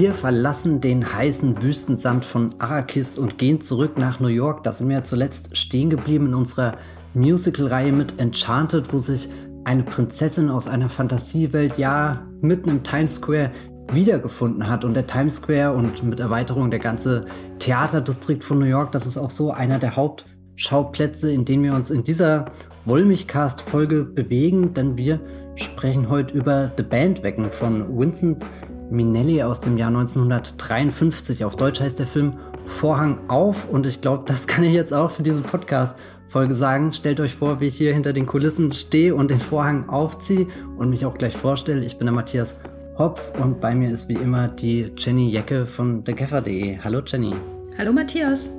Wir verlassen den heißen Wüstensand von Arrakis und gehen zurück nach New York. Da sind wir ja zuletzt stehen geblieben in unserer Musical-Reihe mit Enchanted, wo sich eine Prinzessin aus einer Fantasiewelt ja mitten im Times Square wiedergefunden hat. Und der Times Square und mit Erweiterung der ganze Theaterdistrikt von New York, das ist auch so einer der Hauptschauplätze, in denen wir uns in dieser Wollmilchcast-Folge bewegen, denn wir sprechen heute über The Bandwagon von Vincent Minelli aus dem Jahr 1953. Auf Deutsch heißt der Film Vorhang auf und ich glaube, das kann ich jetzt auch für diese Podcast-Folge sagen. Stellt euch vor, wie ich hier hinter den Kulissen stehe und den Vorhang aufziehe und mich auch gleich vorstelle. Ich bin der Matthias Hopf und bei mir ist wie immer die Jenny Jecke von thegaffer.de. Hallo Jenny. Hallo Matthias.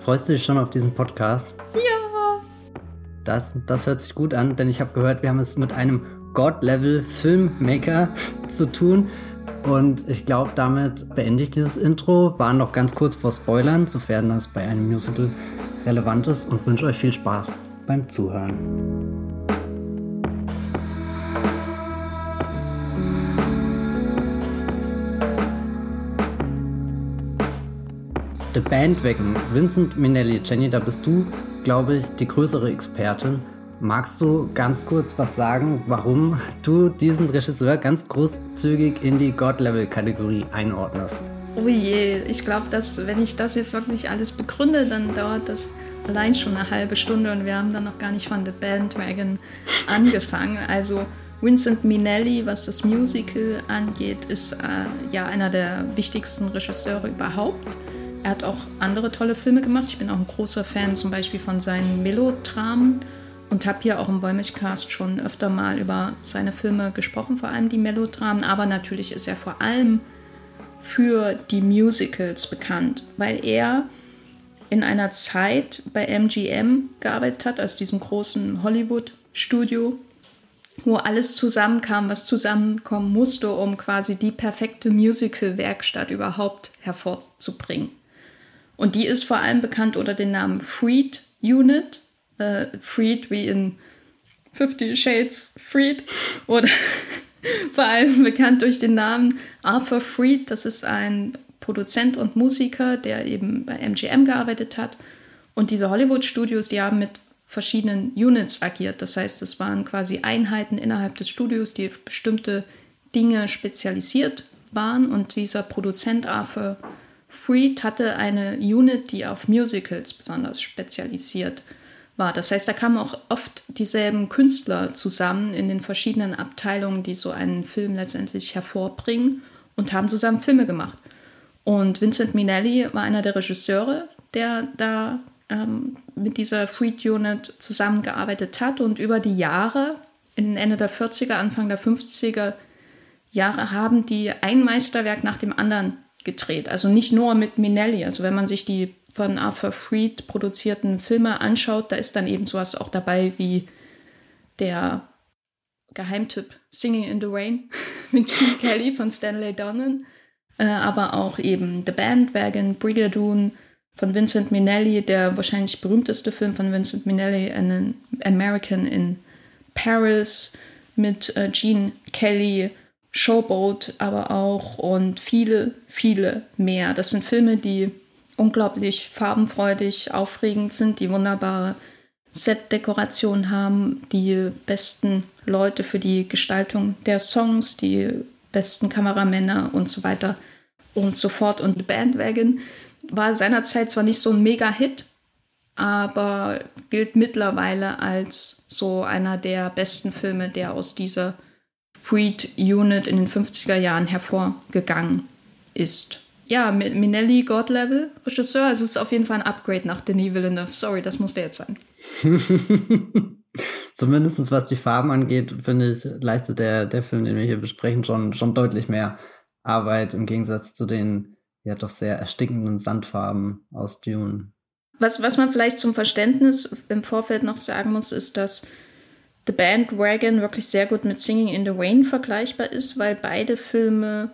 Freust du dich schon auf diesen Podcast? Ja. Das, das hört sich gut an, denn ich habe gehört, wir haben es mit einem God-Level-Filmmaker zu tun. Und ich glaube, damit beende ich dieses Intro. War noch ganz kurz vor Spoilern, sofern das bei einem Musical relevant ist und wünsche euch viel Spaß beim Zuhören. The Bandwagon, Vincent Minelli. Jenny, da bist du, glaube ich, die größere Expertin. Magst du ganz kurz was sagen, warum du diesen Regisseur ganz großzügig in die God-Level-Kategorie einordnest? Oh je, ich glaube, dass wenn ich das jetzt wirklich alles begründe, dann dauert das allein schon eine halbe Stunde und wir haben dann noch gar nicht von The Bandwagon angefangen. Also Vincent Minelli, was das Musical angeht, ist äh, ja einer der wichtigsten Regisseure überhaupt. Er hat auch andere tolle Filme gemacht. Ich bin auch ein großer Fan zum Beispiel von seinen Melodramen und habe hier auch im Wollmilchcast schon öfter mal über seine Filme gesprochen, vor allem die Melodramen, aber natürlich ist er vor allem für die Musicals bekannt, weil er in einer Zeit bei MGM gearbeitet hat, also diesem großen Hollywood-Studio, wo alles zusammenkam, was zusammenkommen musste, um quasi die perfekte Musical-Werkstatt überhaupt hervorzubringen. Und die ist vor allem bekannt unter dem Namen Freed Unit äh, Freed wie in Fifty Shades Freed oder vor allem bekannt durch den Namen Arthur Freed. Das ist ein Produzent und Musiker, der eben bei MGM gearbeitet hat. Und diese Hollywood-Studios, die haben mit verschiedenen Units agiert. Das heißt, es waren quasi Einheiten innerhalb des Studios, die auf bestimmte Dinge spezialisiert waren. Und dieser Produzent Arthur Freed hatte eine Unit, die auf Musicals besonders spezialisiert war war. Das heißt, da kamen auch oft dieselben Künstler zusammen in den verschiedenen Abteilungen, die so einen Film letztendlich hervorbringen und haben zusammen Filme gemacht. Und Vincent Minelli war einer der Regisseure, der da ähm, mit dieser Freed Unit zusammengearbeitet hat und über die Jahre, in Ende der 40er, Anfang der 50er Jahre, haben die ein Meisterwerk nach dem anderen gedreht. Also nicht nur mit Minelli. Also wenn man sich die von Arthur Freed produzierten Filme anschaut, da ist dann eben sowas auch dabei wie der Geheimtipp Singing in the Rain mit Gene Kelly von Stanley Donen, äh, aber auch eben The Bandwagon, Brigadoon von Vincent Minnelli, der wahrscheinlich berühmteste Film von Vincent Minnelli, An American in Paris mit äh, Gene Kelly, Showboat aber auch und viele, viele mehr. Das sind Filme, die unglaublich farbenfreudig, aufregend sind, die wunderbare Set-Dekoration haben, die besten Leute für die Gestaltung der Songs, die besten Kameramänner und so weiter und so fort. Und Bandwagon war seinerzeit zwar nicht so ein Mega-Hit, aber gilt mittlerweile als so einer der besten Filme, der aus dieser Freed Unit in den 50er Jahren hervorgegangen ist ja, Minelli God Level Regisseur. Also es ist auf jeden Fall ein Upgrade nach Denis Villeneuve. Sorry, das musste jetzt sein. Zumindest was die Farben angeht, finde ich, leistet der, der Film, den wir hier besprechen, schon, schon deutlich mehr Arbeit im Gegensatz zu den ja doch sehr erstickenden Sandfarben aus Dune. Was, was man vielleicht zum Verständnis im Vorfeld noch sagen muss, ist, dass The Bandwagon wirklich sehr gut mit Singing in the Rain vergleichbar ist, weil beide Filme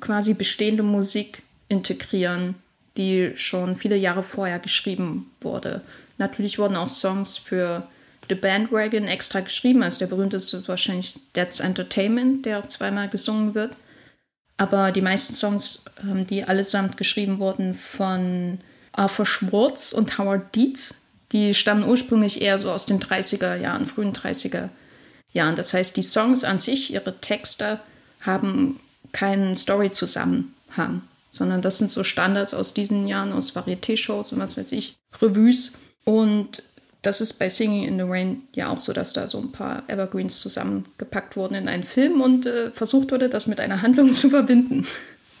quasi bestehende Musik integrieren, die schon viele Jahre vorher geschrieben wurde. Natürlich wurden auch Songs für The Bandwagon extra geschrieben. Also der berühmteste ist wahrscheinlich That's Entertainment, der auch zweimal gesungen wird. Aber die meisten Songs, ähm, die allesamt geschrieben wurden von Arthur Schwartz und Howard Dietz, die stammen ursprünglich eher so aus den 30er Jahren, frühen 30er Jahren. Das heißt, die Songs an sich, ihre Texte, haben keinen Story-Zusammenhang, sondern das sind so Standards aus diesen Jahren, aus Varieté-Shows und was weiß ich, Revues. Und das ist bei Singing in the Rain ja auch so, dass da so ein paar Evergreens zusammengepackt wurden in einen Film und äh, versucht wurde, das mit einer Handlung zu verbinden.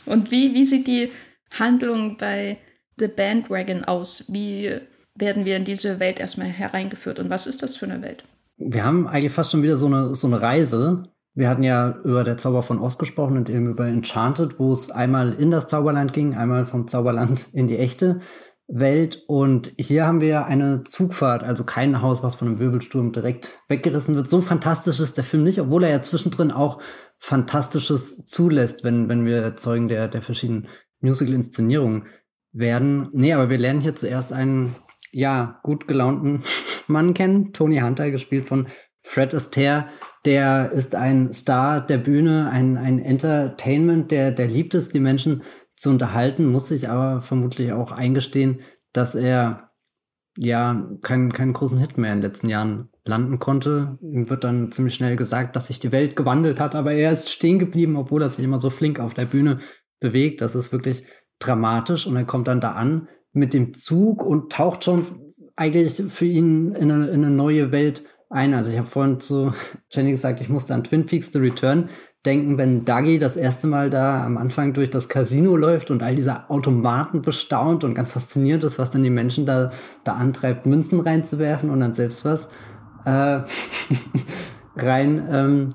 Und wie, wie sieht die Handlung bei The Bandwagon aus? Wie werden wir in diese Welt erstmal hereingeführt und was ist das für eine Welt? Wir haben eigentlich fast schon wieder so eine, so eine Reise. Wir hatten ja über der Zauber von Ost gesprochen und eben über Enchanted, wo es einmal in das Zauberland ging, einmal vom Zauberland in die echte Welt. Und hier haben wir eine Zugfahrt, also kein Haus, was von einem Wirbelsturm direkt weggerissen wird. So fantastisch ist der Film nicht, obwohl er ja zwischendrin auch Fantastisches zulässt, wenn, wenn wir Zeugen der, der verschiedenen Musical-Inszenierungen werden. Nee, aber wir lernen hier zuerst einen, ja, gut gelaunten Mann kennen, Tony Hunter, gespielt von Fred Astaire. Der ist ein Star der Bühne, ein, ein Entertainment, der, der liebt es, die Menschen zu unterhalten, muss sich aber vermutlich auch eingestehen, dass er ja keinen, keinen großen Hit mehr in den letzten Jahren landen konnte. Ihm wird dann ziemlich schnell gesagt, dass sich die Welt gewandelt hat, aber er ist stehen geblieben, obwohl er sich immer so flink auf der Bühne bewegt. Das ist wirklich dramatisch und er kommt dann da an mit dem Zug und taucht schon eigentlich für ihn in eine, in eine neue Welt ein. Also ich habe vorhin zu Jenny gesagt, ich musste an Twin Peaks The Return denken, wenn Dougie das erste Mal da am Anfang durch das Casino läuft und all diese Automaten bestaunt und ganz fasziniert ist, was dann die Menschen da, da antreibt, Münzen reinzuwerfen und dann selbst was äh, rein ähm,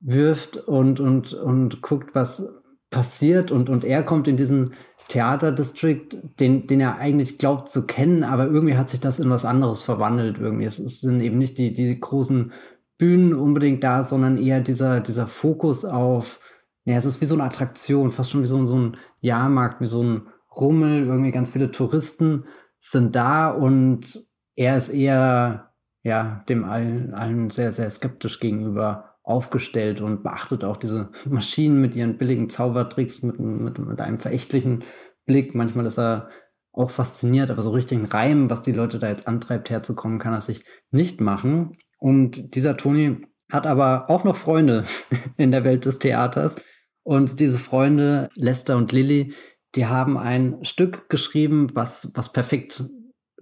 wirft und, und, und guckt, was passiert und, und er kommt in diesen Theaterdistrict, den, den er eigentlich glaubt zu kennen, aber irgendwie hat sich das in was anderes verwandelt irgendwie. Es, es sind eben nicht die, die großen Bühnen unbedingt da, sondern eher dieser, dieser Fokus auf, ja, es ist wie so eine Attraktion, fast schon wie so, so ein Jahrmarkt, wie so ein Rummel, irgendwie ganz viele Touristen sind da und er ist eher, ja, dem allen, allen sehr, sehr skeptisch gegenüber aufgestellt und beachtet auch diese Maschinen mit ihren billigen Zaubertricks mit, mit, mit einem verächtlichen Blick. Manchmal ist er auch fasziniert, aber so richtigen Reim, was die Leute da jetzt antreibt, herzukommen, kann er sich nicht machen. Und dieser Toni hat aber auch noch Freunde in der Welt des Theaters. Und diese Freunde, Lester und Lilly, die haben ein Stück geschrieben, was, was perfekt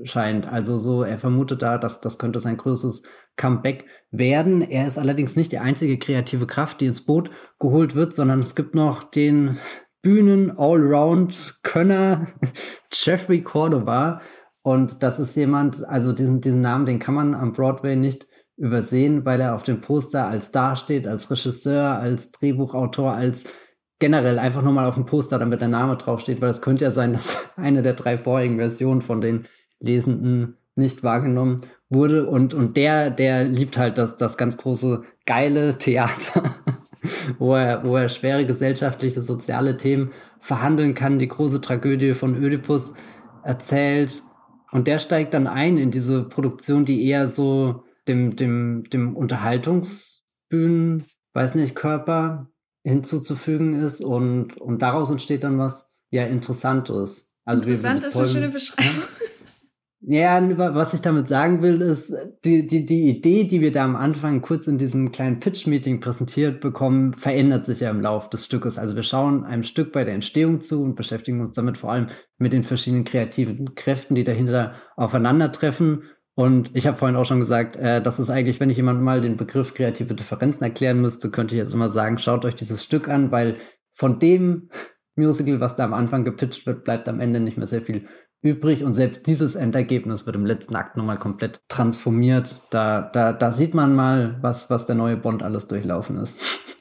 scheint. Also so, er vermutet da, dass das könnte sein größtes Comeback werden. Er ist allerdings nicht die einzige kreative Kraft, die ins Boot geholt wird, sondern es gibt noch den Bühnen-Allround-Könner Jeffrey Cordova. Und das ist jemand, also diesen, diesen Namen, den kann man am Broadway nicht übersehen, weil er auf dem Poster als dasteht, als Regisseur, als Drehbuchautor, als generell einfach nur mal auf dem Poster, damit der Name draufsteht, weil es könnte ja sein, dass eine der drei vorigen Versionen von den Lesenden nicht wahrgenommen wurde. Und, und der, der liebt halt das, das ganz große, geile Theater, wo, er, wo er schwere gesellschaftliche, soziale Themen verhandeln kann, die große Tragödie von Ödipus erzählt. Und der steigt dann ein in diese Produktion, die eher so dem, dem, dem Unterhaltungsbühnen, weiß nicht, Körper hinzuzufügen ist und, und daraus entsteht dann was ja Interessantes. Also Interessant ist eine schöne Beschreibung. Ja, was ich damit sagen will, ist, die, die, die Idee, die wir da am Anfang kurz in diesem kleinen Pitch-Meeting präsentiert bekommen, verändert sich ja im Lauf des Stückes. Also wir schauen einem Stück bei der Entstehung zu und beschäftigen uns damit vor allem mit den verschiedenen kreativen Kräften, die dahinter aufeinandertreffen und ich habe vorhin auch schon gesagt, äh, das ist eigentlich, wenn ich jemandem mal den Begriff kreative Differenzen erklären müsste, könnte ich jetzt immer sagen, schaut euch dieses Stück an, weil von dem Musical, was da am Anfang gepitcht wird, bleibt am Ende nicht mehr sehr viel übrig. Und selbst dieses Endergebnis wird im letzten Akt nochmal komplett transformiert. Da, da, da sieht man mal, was, was der neue Bond alles durchlaufen ist.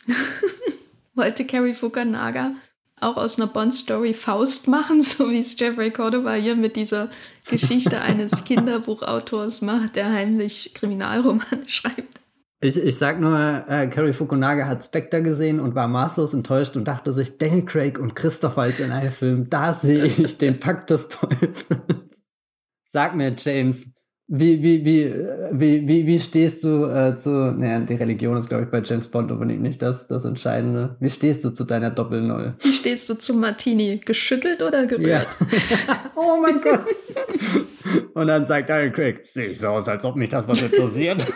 Wollte Carrie Fukunaga auch aus einer Bond-Story Faust machen, so wie es Jeffrey Cordova hier mit dieser Geschichte eines Kinderbuchautors macht, der heimlich Kriminalromane schreibt. Ich, ich sag nur, äh, Carrie Fukunaga hat Spectre gesehen und war maßlos enttäuscht und dachte sich, Daniel Craig und Christopher als in einem Film, da sehe ich den Pakt des Teufels. Sag mir, James, Wie, wie, wie, wie, wie, wie stehst du äh, zu, naja, die Religion ist, glaube ich, bei James Bond unbedingt nicht das, das Entscheidende. Wie stehst du zu deiner Doppel-Null? Wie stehst du zum Martini? Geschüttelt oder gerührt? Ja. oh mein Gott. Und dann sagt Daniel Craig, sehe ich so aus, als ob mich das was interessiert.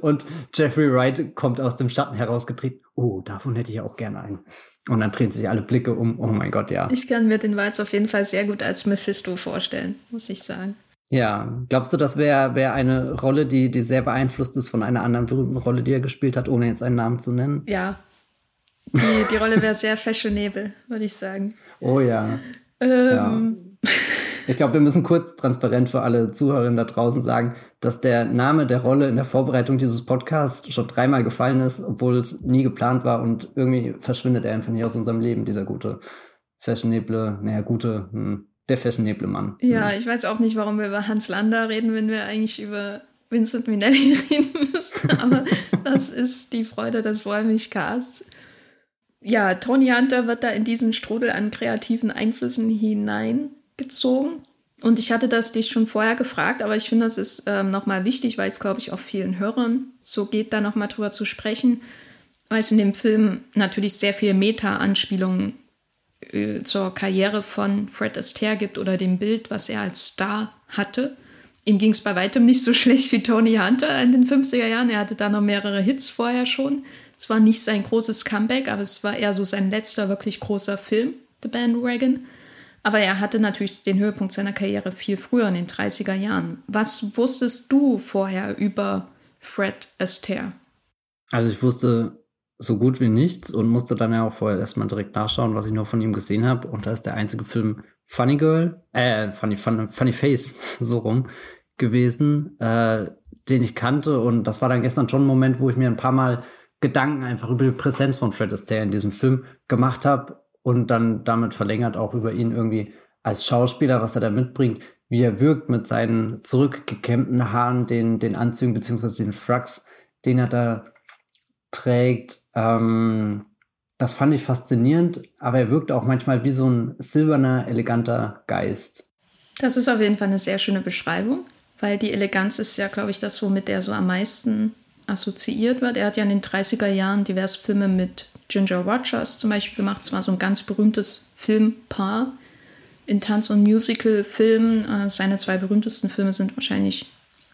Und Jeffrey Wright kommt aus dem Schatten herausgetreten. Oh, davon hätte ich auch gerne einen. Und dann drehen sich alle Blicke um. Oh mein Gott, ja. Ich kann mir den Walz auf jeden Fall sehr gut als Mephisto vorstellen, muss ich sagen. Ja, glaubst du, das wäre wär eine Rolle, die, die sehr beeinflusst ist von einer anderen berühmten Rolle, die er gespielt hat, ohne jetzt einen Namen zu nennen? Ja. Die, die Rolle wäre sehr fashionable, würde ich sagen. Oh ja. Ähm. ja. Ich glaube, wir müssen kurz transparent für alle Zuhörerinnen da draußen sagen, dass der Name der Rolle in der Vorbereitung dieses Podcasts schon dreimal gefallen ist, obwohl es nie geplant war und irgendwie verschwindet er einfach nicht aus unserem Leben, dieser gute, fashionable, naja, gute, hm, der fashionable Mann. Ja, ich weiß auch nicht, warum wir über Hans Lander reden, wenn wir eigentlich über Vincent Minnelli reden müssen, aber das ist die Freude des Wollmilchcasts. Ja, Tony Hunter wird da in diesen Strudel an kreativen Einflüssen hineingezogen. Und ich hatte das dich schon vorher gefragt, aber ich finde, das ist ähm, nochmal wichtig, weil es, glaube ich, auch vielen Hörern so geht, da nochmal drüber zu sprechen, weil es in dem Film natürlich sehr viele Meta-Anspielungen äh, zur Karriere von Fred Astaire gibt oder dem Bild, was er als Star hatte. Ihm ging es bei weitem nicht so schlecht wie Tony Hunter in den 50er Jahren. Er hatte da noch mehrere Hits vorher schon. Es war nicht sein großes Comeback, aber es war eher so sein letzter wirklich großer Film, The Bandwagon. Aber er hatte natürlich den Höhepunkt seiner Karriere viel früher, in den 30er Jahren. Was wusstest du vorher über Fred Astaire? Also ich wusste so gut wie nichts und musste dann ja auch vorher erstmal direkt nachschauen, was ich noch von ihm gesehen habe. Und da ist der einzige Film Funny Girl, äh, Funny, Funny, Funny Face, so rum gewesen, äh, den ich kannte. Und das war dann gestern schon ein Moment, wo ich mir ein paar Mal Gedanken einfach über die Präsenz von Fred Astaire in diesem Film gemacht habe und dann damit verlängert auch über ihn irgendwie als Schauspieler, was er da mitbringt, wie er wirkt mit seinen zurückgekämmten Haaren, den, den Anzügen beziehungsweise den Fracks, den er da trägt ähm, das fand ich faszinierend, aber er wirkt auch manchmal wie so ein silberner, eleganter Geist. Das ist auf jeden Fall eine sehr schöne Beschreibung, weil die Eleganz ist ja, glaube ich, das, womit er so am meisten assoziiert wird. Er hat ja in den 30er Jahren diverse Filme mit Ginger Rogers zum Beispiel gemacht. Es war so ein ganz berühmtes Filmpaar in Tanz- und Musical-Filmen. Äh, seine zwei berühmtesten Filme sind wahrscheinlich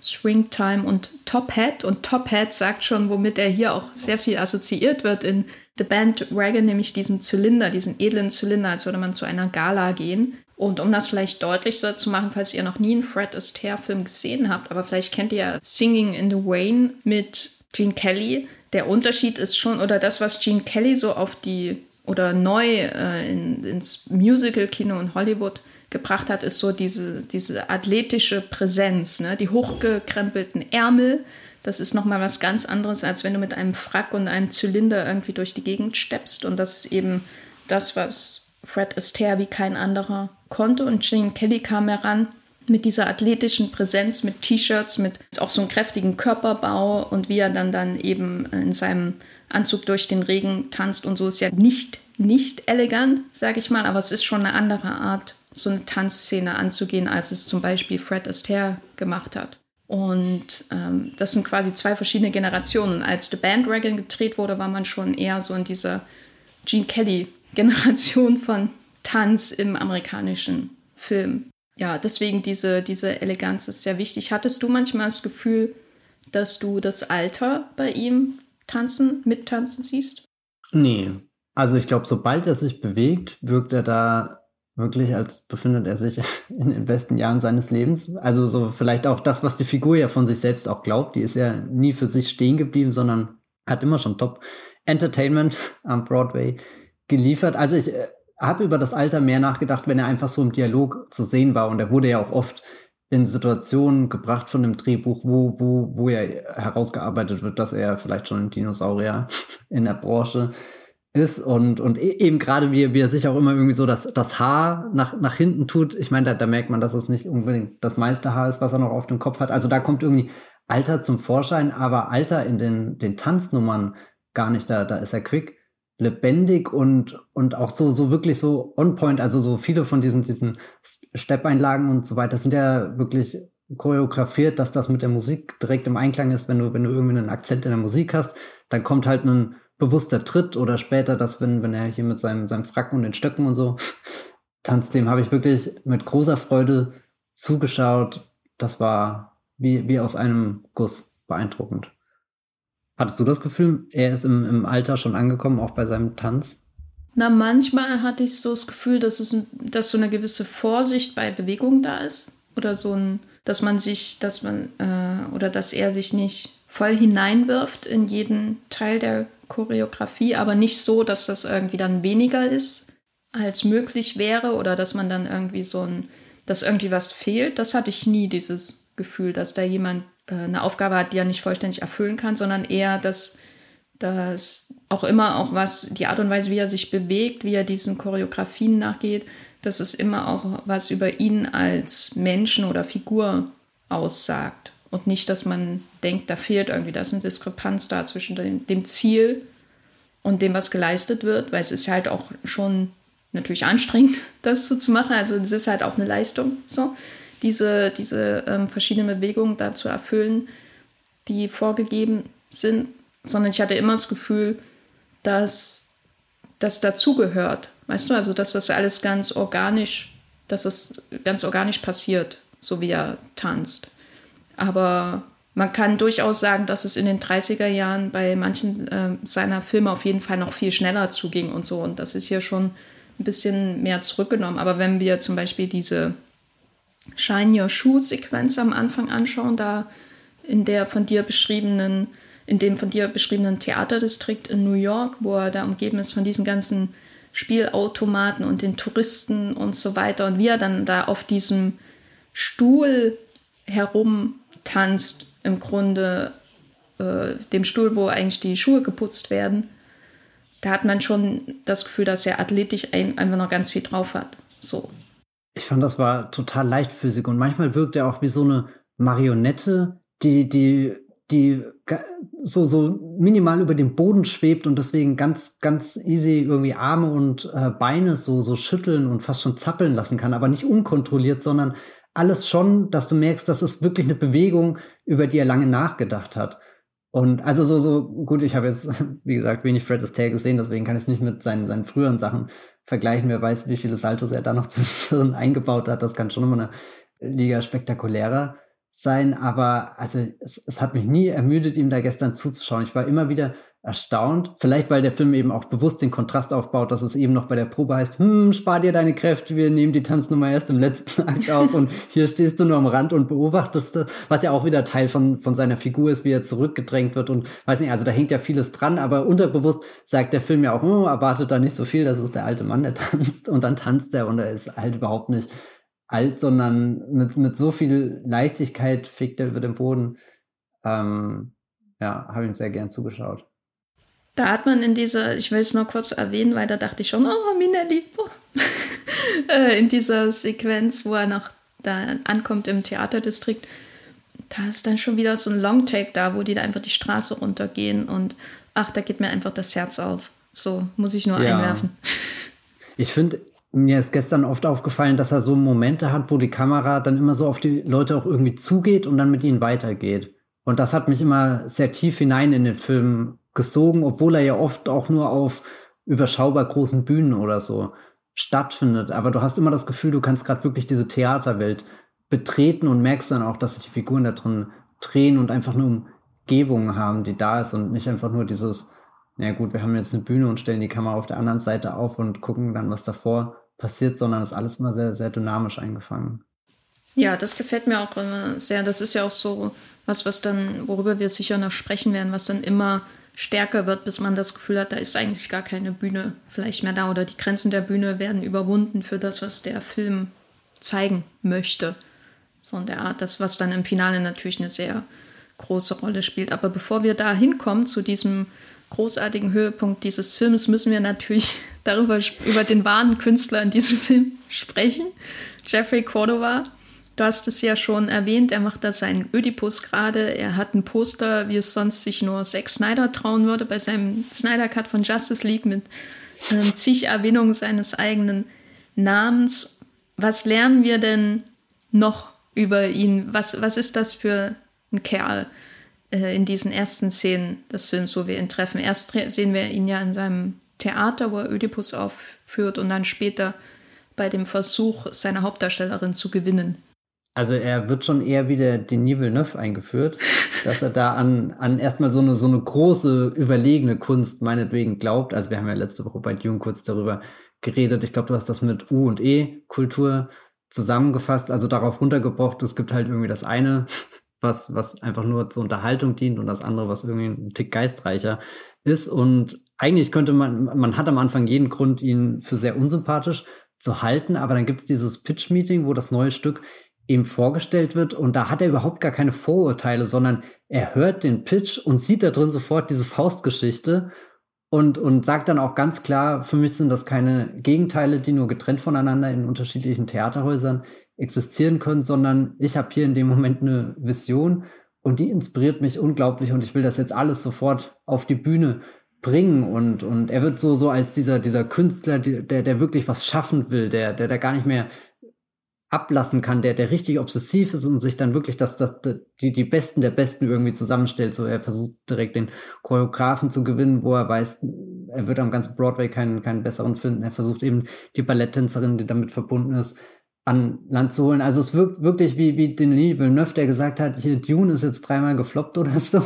Swing Time und Top Hat. Und Top Hat sagt schon, womit er hier auch sehr viel assoziiert wird in The Bandwagon, nämlich diesen Zylinder, diesen edlen Zylinder, als würde man zu einer Gala gehen. Und um das vielleicht deutlicher zu machen, falls ihr noch nie einen Fred Astaire-Film gesehen habt, aber vielleicht kennt ihr Singing in the Rain mit Gene Kelly. Der Unterschied ist schon, oder das, was Gene Kelly so auf die, oder neu äh, in, ins Musical-Kino in Hollywood gebracht hat, ist so diese, diese athletische Präsenz, ne? die hochgekrempelten Ärmel. Das ist nochmal was ganz anderes, als wenn du mit einem Frack und einem Zylinder irgendwie durch die Gegend steppst. Und das ist eben das, was Fred Astaire wie kein anderer konnte. Und Gene Kelly kam heran mit dieser athletischen Präsenz, mit T-Shirts, mit auch so einem kräftigen Körperbau und wie er dann dann eben in seinem Anzug durch den Regen tanzt und so ist ja nicht nicht elegant, sage ich mal, aber es ist schon eine andere Art so eine Tanzszene anzugehen, als es zum Beispiel Fred Astaire gemacht hat. Und ähm, das sind quasi zwei verschiedene Generationen. Als The Bandwagon gedreht wurde, war man schon eher so in dieser Gene Kelly-Generation von Tanz im amerikanischen Film. Ja, deswegen diese, diese Eleganz ist sehr wichtig. Hattest du manchmal das Gefühl, dass du das Alter bei ihm tanzen, mittanzen siehst? Nee. Also ich glaube, sobald er sich bewegt, wirkt er da wirklich, als befindet er sich in den besten Jahren seines Lebens. Also so vielleicht auch das, was die Figur ja von sich selbst auch glaubt. Die ist ja nie für sich stehen geblieben, sondern hat immer schon Top Entertainment am Broadway geliefert. Also ich äh, habe über das Alter mehr nachgedacht, wenn er einfach so im Dialog zu sehen war. Und er wurde ja auch oft in Situationen gebracht von dem Drehbuch, wo, wo, wo ja herausgearbeitet wird, dass er vielleicht schon ein Dinosaurier in der Branche ist und, und e-, eben gerade wie, wie er sich auch immer irgendwie so das, das Haar nach, nach hinten tut. Ich meine, da, da merkt man, dass es nicht unbedingt das meiste Haar ist, was er noch auf dem Kopf hat. Also da kommt irgendwie Alter zum Vorschein, aber Alter in den, den Tanznummern gar nicht. Da, da ist er quick, lebendig und, und auch so, so wirklich so on point. Also so viele von diesen, diesen Step-Einlagen und so weiter sind ja wirklich choreografiert, dass das mit der Musik direkt im Einklang ist, wenn du, wenn du irgendwie einen Akzent in der Musik hast, dann kommt halt ein bewusster Tritt oder später das, wenn, wenn er hier mit seinem, seinem Fracken und den Stöcken und so tanzt, dem habe ich wirklich mit großer Freude zugeschaut. Das war wie, wie aus einem Guss beeindruckend. Hattest du das Gefühl, er ist im, im Alter schon angekommen, auch bei seinem Tanz? Na, manchmal hatte ich so das Gefühl, dass, es, dass so eine gewisse Vorsicht bei Bewegung da ist. Oder so ein, dass man sich, dass man, äh, oder dass er sich nicht voll hineinwirft in jeden Teil der Choreografie, aber nicht so, dass das irgendwie dann weniger ist, als möglich wäre, oder dass man dann irgendwie so ein, dass irgendwie was fehlt. Das hatte ich nie, dieses Gefühl, dass da jemand eine Aufgabe hat, die er nicht vollständig erfüllen kann, sondern eher, dass, dass auch immer auch was, die Art und Weise, wie er sich bewegt, wie er diesen Choreografien nachgeht, dass es immer auch was über ihn als Menschen oder Figur aussagt. Und nicht, dass man denkt, da fehlt irgendwie, da ist eine Diskrepanz da zwischen dem, dem Ziel und dem, was geleistet wird, weil es ist halt auch schon natürlich anstrengend, das so zu machen. Also es ist halt auch eine Leistung, so diese, diese ähm, verschiedenen Bewegungen da zu erfüllen, die vorgegeben sind, sondern ich hatte immer das Gefühl, dass das dazugehört. Weißt du, also dass das alles ganz organisch, dass das ganz organisch passiert, so wie er tanzt. Aber man kann durchaus sagen, dass es in den 30er Jahren bei manchen äh, seiner Filme auf jeden Fall noch viel schneller zuging und so. Und das ist hier schon ein bisschen mehr zurückgenommen. Aber wenn wir zum Beispiel diese Shine Your Shoe-Sequenz am Anfang anschauen, da in der von dir beschriebenen, in dem von dir beschriebenen Theaterdistrikt in New York, wo er da umgeben ist von diesen ganzen Spielautomaten und den Touristen und so weiter und wie er dann da auf diesem Stuhl herumtanzt, im Grunde äh, dem Stuhl, wo eigentlich die Schuhe geputzt werden, da hat man schon das Gefühl, dass er athletisch ein, einfach noch ganz viel drauf hat. So. Ich fand, das war total leichtfüßig und manchmal wirkt er auch wie so eine Marionette, die, die, die so, so minimal über dem Boden schwebt und deswegen ganz, ganz easy irgendwie Arme und äh, Beine so, so schütteln und fast schon zappeln lassen kann, aber nicht unkontrolliert, sondern alles schon, dass du merkst, das ist wirklich eine Bewegung, über die er lange nachgedacht hat. Und also so, so, gut, ich habe jetzt, wie gesagt, wenig Fred Astaire gesehen, deswegen kann ich es nicht mit seinen, seinen früheren Sachen vergleichen. Wer weiß, wie viele Saltos er da noch zwischendrin eingebaut hat. Das kann schon immer eine Liga spektakulärer sein. Aber also es, es hat mich nie ermüdet, ihm da gestern zuzuschauen. Ich war immer wieder erstaunt. Vielleicht, weil der Film eben auch bewusst den Kontrast aufbaut, dass es eben noch bei der Probe heißt, hm, spar dir deine Kräfte, wir nehmen die Tanznummer erst im letzten Akt auf und hier stehst du nur am Rand und beobachtest das, was ja auch wieder Teil von, von seiner Figur ist, wie er zurückgedrängt wird und weiß nicht, also da hängt ja vieles dran, aber unterbewusst sagt der Film ja auch, oh, erwartet da nicht so viel, das ist der alte Mann, der tanzt und dann tanzt er und er ist halt überhaupt nicht alt, sondern mit, mit so viel Leichtigkeit fegt er über den Boden. Ähm, ja, habe ihm sehr gern zugeschaut. Da hat man in dieser, ich will es nur kurz erwähnen, weil da dachte ich schon, oh, Minelli, oh. Äh, in dieser Sequenz, wo er noch da ankommt im Theaterdistrikt, da ist dann schon wieder so ein Longtake da, wo die da einfach die Straße runtergehen und ach, da geht mir einfach das Herz auf. So, muss ich nur ja. einwerfen. Ich finde, mir ist gestern oft aufgefallen, dass er so Momente hat, wo die Kamera dann immer so auf die Leute auch irgendwie zugeht und dann mit ihnen weitergeht. Und das hat mich immer sehr tief hinein in den Film gesogen, obwohl er ja oft auch nur auf überschaubar großen Bühnen oder so stattfindet. Aber du hast immer das Gefühl, du kannst gerade wirklich diese Theaterwelt betreten und merkst dann auch, dass sich die Figuren da drin drehen und einfach eine Umgebung haben, die da ist und nicht einfach nur dieses, na gut, wir haben jetzt eine Bühne und stellen die Kamera auf der anderen Seite auf und gucken dann, was davor passiert, sondern ist alles immer sehr, sehr dynamisch eingefangen. Ja, das gefällt mir auch immer sehr. Das ist ja auch so was, was dann, worüber wir sicher noch sprechen werden, was dann immer stärker wird, bis man das Gefühl hat, da ist eigentlich gar keine Bühne vielleicht mehr da oder die Grenzen der Bühne werden überwunden für das, was der Film zeigen möchte. So in der Art, das, was dann im Finale natürlich eine sehr große Rolle spielt. Aber bevor wir da hinkommen, zu diesem großartigen Höhepunkt dieses Films, müssen wir natürlich darüber, über den wahren Künstler in diesem Film sprechen. Jeffrey Cordova, Du hast es ja schon erwähnt, er macht da seinen Ödipus gerade. Er hat ein Poster, wie es sonst sich nur Zack Snyder trauen würde, bei seinem Snyder Cut von Justice League mit äh, zig Erwähnungen seines eigenen Namens. Was lernen wir denn noch über ihn. Was, was ist das für ein Kerl äh, in diesen ersten Szenen des Films, wo wir ihn treffen? Erst sehen wir ihn ja in seinem Theater, wo er Oedipus aufführt und dann später bei dem Versuch, seine Hauptdarstellerin zu gewinnen. Also er wird schon eher wie der Denis Villeneuve eingeführt, dass er da an, an erstmal so eine, so eine große, überlegene Kunst meinetwegen glaubt. Also wir haben ja letzte Woche bei Dune kurz darüber geredet. Ich glaube, du hast das mit U und E-Kultur zusammengefasst, also darauf runtergebrochen. Es gibt halt irgendwie das eine, was, was einfach nur zur Unterhaltung dient und das andere, was irgendwie ein Tick geistreicher ist. Und eigentlich könnte man, man hat am Anfang jeden Grund, ihn für sehr unsympathisch zu halten, aber dann gibt es dieses Pitch-Meeting, wo das neue Stück ihm vorgestellt wird und da hat er überhaupt gar keine Vorurteile, sondern er hört den Pitch und sieht da drin sofort diese Faustgeschichte und, und sagt dann auch ganz klar, für mich sind das keine Gegenteile, die nur getrennt voneinander in unterschiedlichen Theaterhäusern existieren können, sondern ich habe hier in dem Moment eine Vision und die inspiriert mich unglaublich und ich will das jetzt alles sofort auf die Bühne bringen und, und er wird so, so als dieser, dieser Künstler, der, der wirklich was schaffen will, der, der, der gar nicht mehr ablassen kann, der, der richtig obsessiv ist und sich dann wirklich das, das, die, die Besten der Besten irgendwie zusammenstellt. So, er versucht direkt den Choreografen zu gewinnen, wo er weiß, er wird am ganzen Broadway keinen, keinen besseren finden. Er versucht eben die Balletttänzerin, die damit verbunden ist, an Land zu holen. Also es wirkt wirklich wie, wie Denis Villeneuve, der gesagt hat, hier Dune ist jetzt dreimal gefloppt oder so.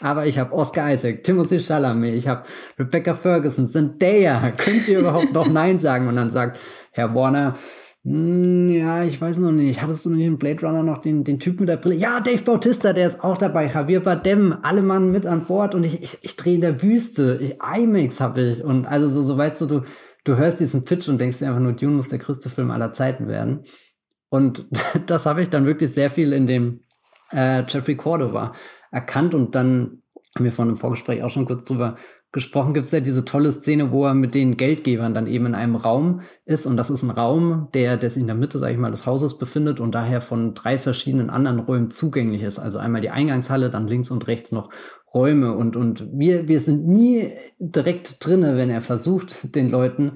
Aber ich habe Oscar Isaac, Timothy Chalamet, ich habe Rebecca Ferguson, Zendaya. Könnt ihr überhaupt noch Nein sagen? Und dann sagt Herr Warner, ja, ich weiß noch nicht. Hattest du nicht in Blade Runner noch den, den Typ mit der Brille? Ja, Dave Bautista, der ist auch dabei. Javier Bardem, alle Mann mit an Bord und ich, ich, ich drehe in der Wüste. Ich, IMAX habe ich. Und also so, so weißt du, du, du hörst diesen Pitch und denkst dir einfach nur, Dune muss der größte Film aller Zeiten werden. Und das habe ich dann wirklich sehr viel in dem äh, Jeffrey Cordova erkannt und dann haben wir von einem Vorgespräch auch schon kurz drüber gesprochen, gibt es ja diese tolle Szene, wo er mit den Geldgebern dann eben in einem Raum ist. Und das ist ein Raum, der, der sich in der Mitte, sage ich mal, des Hauses befindet und daher von drei verschiedenen anderen Räumen zugänglich ist. Also einmal die Eingangshalle, dann links und rechts noch Räume. Und, und wir, wir sind nie direkt drinne, wenn er versucht, den Leuten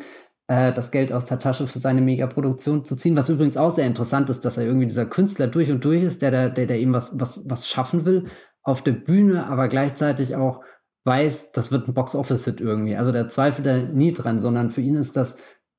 äh, das Geld aus der Tasche für seine Megaproduktion zu ziehen. Was übrigens auch sehr interessant ist, dass er irgendwie dieser Künstler durch und durch ist, der, der, der, der eben was, was, was schaffen will auf der Bühne, aber gleichzeitig auch weiß, das wird ein Box-Office-Hit irgendwie. Also der zweifelt da nie dran, sondern für ihn ist das,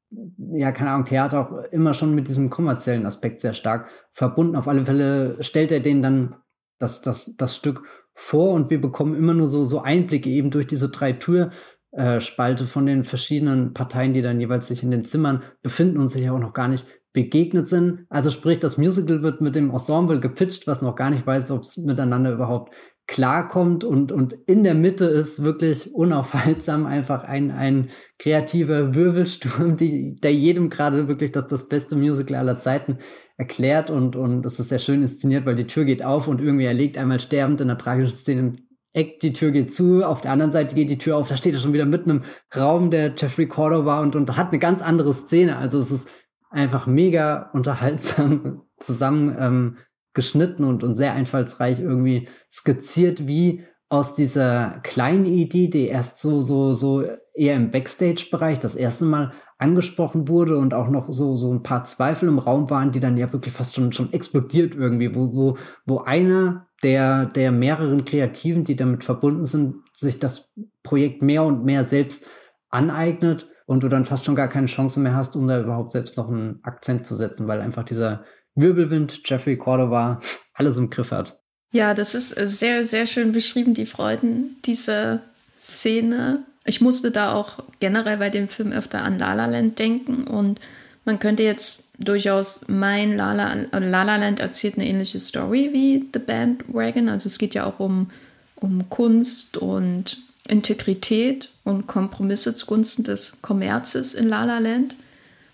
ja, keine Ahnung, Theater auch immer schon mit diesem kommerziellen Aspekt sehr stark verbunden. Auf alle Fälle stellt er denen dann das, das, das Stück vor und wir bekommen immer nur so, so Einblicke eben durch diese drei Türspalte von den verschiedenen Parteien, die dann jeweils sich in den Zimmern befinden und sich ja auch noch gar nicht begegnet sind. Also sprich, das Musical wird mit dem Ensemble gepitcht, was noch gar nicht weiß, ob es miteinander überhaupt klarkommt und, und in der Mitte ist wirklich unaufhaltsam einfach ein, ein kreativer Wirbelsturm, die, der jedem gerade wirklich das, das beste Musical aller Zeiten erklärt. Und, und es ist sehr schön inszeniert, weil die Tür geht auf und irgendwie er liegt einmal sterbend in einer tragischen Szene im Eck, die Tür geht zu, auf der anderen Seite geht die Tür auf, da steht er schon wieder mitten im Raum, der Jeffrey Cordova und, und hat eine ganz andere Szene, also es ist einfach mega unterhaltsam zusammen ähm, geschnitten und, und sehr einfallsreich irgendwie skizziert, wie aus dieser kleinen Idee, die erst so, so, so eher im Backstage-Bereich das erste Mal angesprochen wurde und auch noch so, so ein paar Zweifel im Raum waren, die dann ja wirklich fast schon, schon explodiert irgendwie, wo, wo, wo einer der, der mehreren Kreativen, die damit verbunden sind, sich das Projekt mehr und mehr selbst aneignet und du dann fast schon gar keine Chance mehr hast, um da überhaupt selbst noch einen Akzent zu setzen, weil einfach dieser Wirbelwind, Jeffrey Cordova, alles im Griff hat. Ja, das ist äh, sehr, sehr schön beschrieben, die Freuden dieser Szene. Ich musste da auch generell bei dem Film öfter an La La Land denken und man könnte jetzt durchaus meinen, La, La La Land erzählt eine ähnliche Story wie The Bandwagon. Also es geht ja auch um, um Kunst und Integrität und Kompromisse zugunsten des Kommerzes in La La Land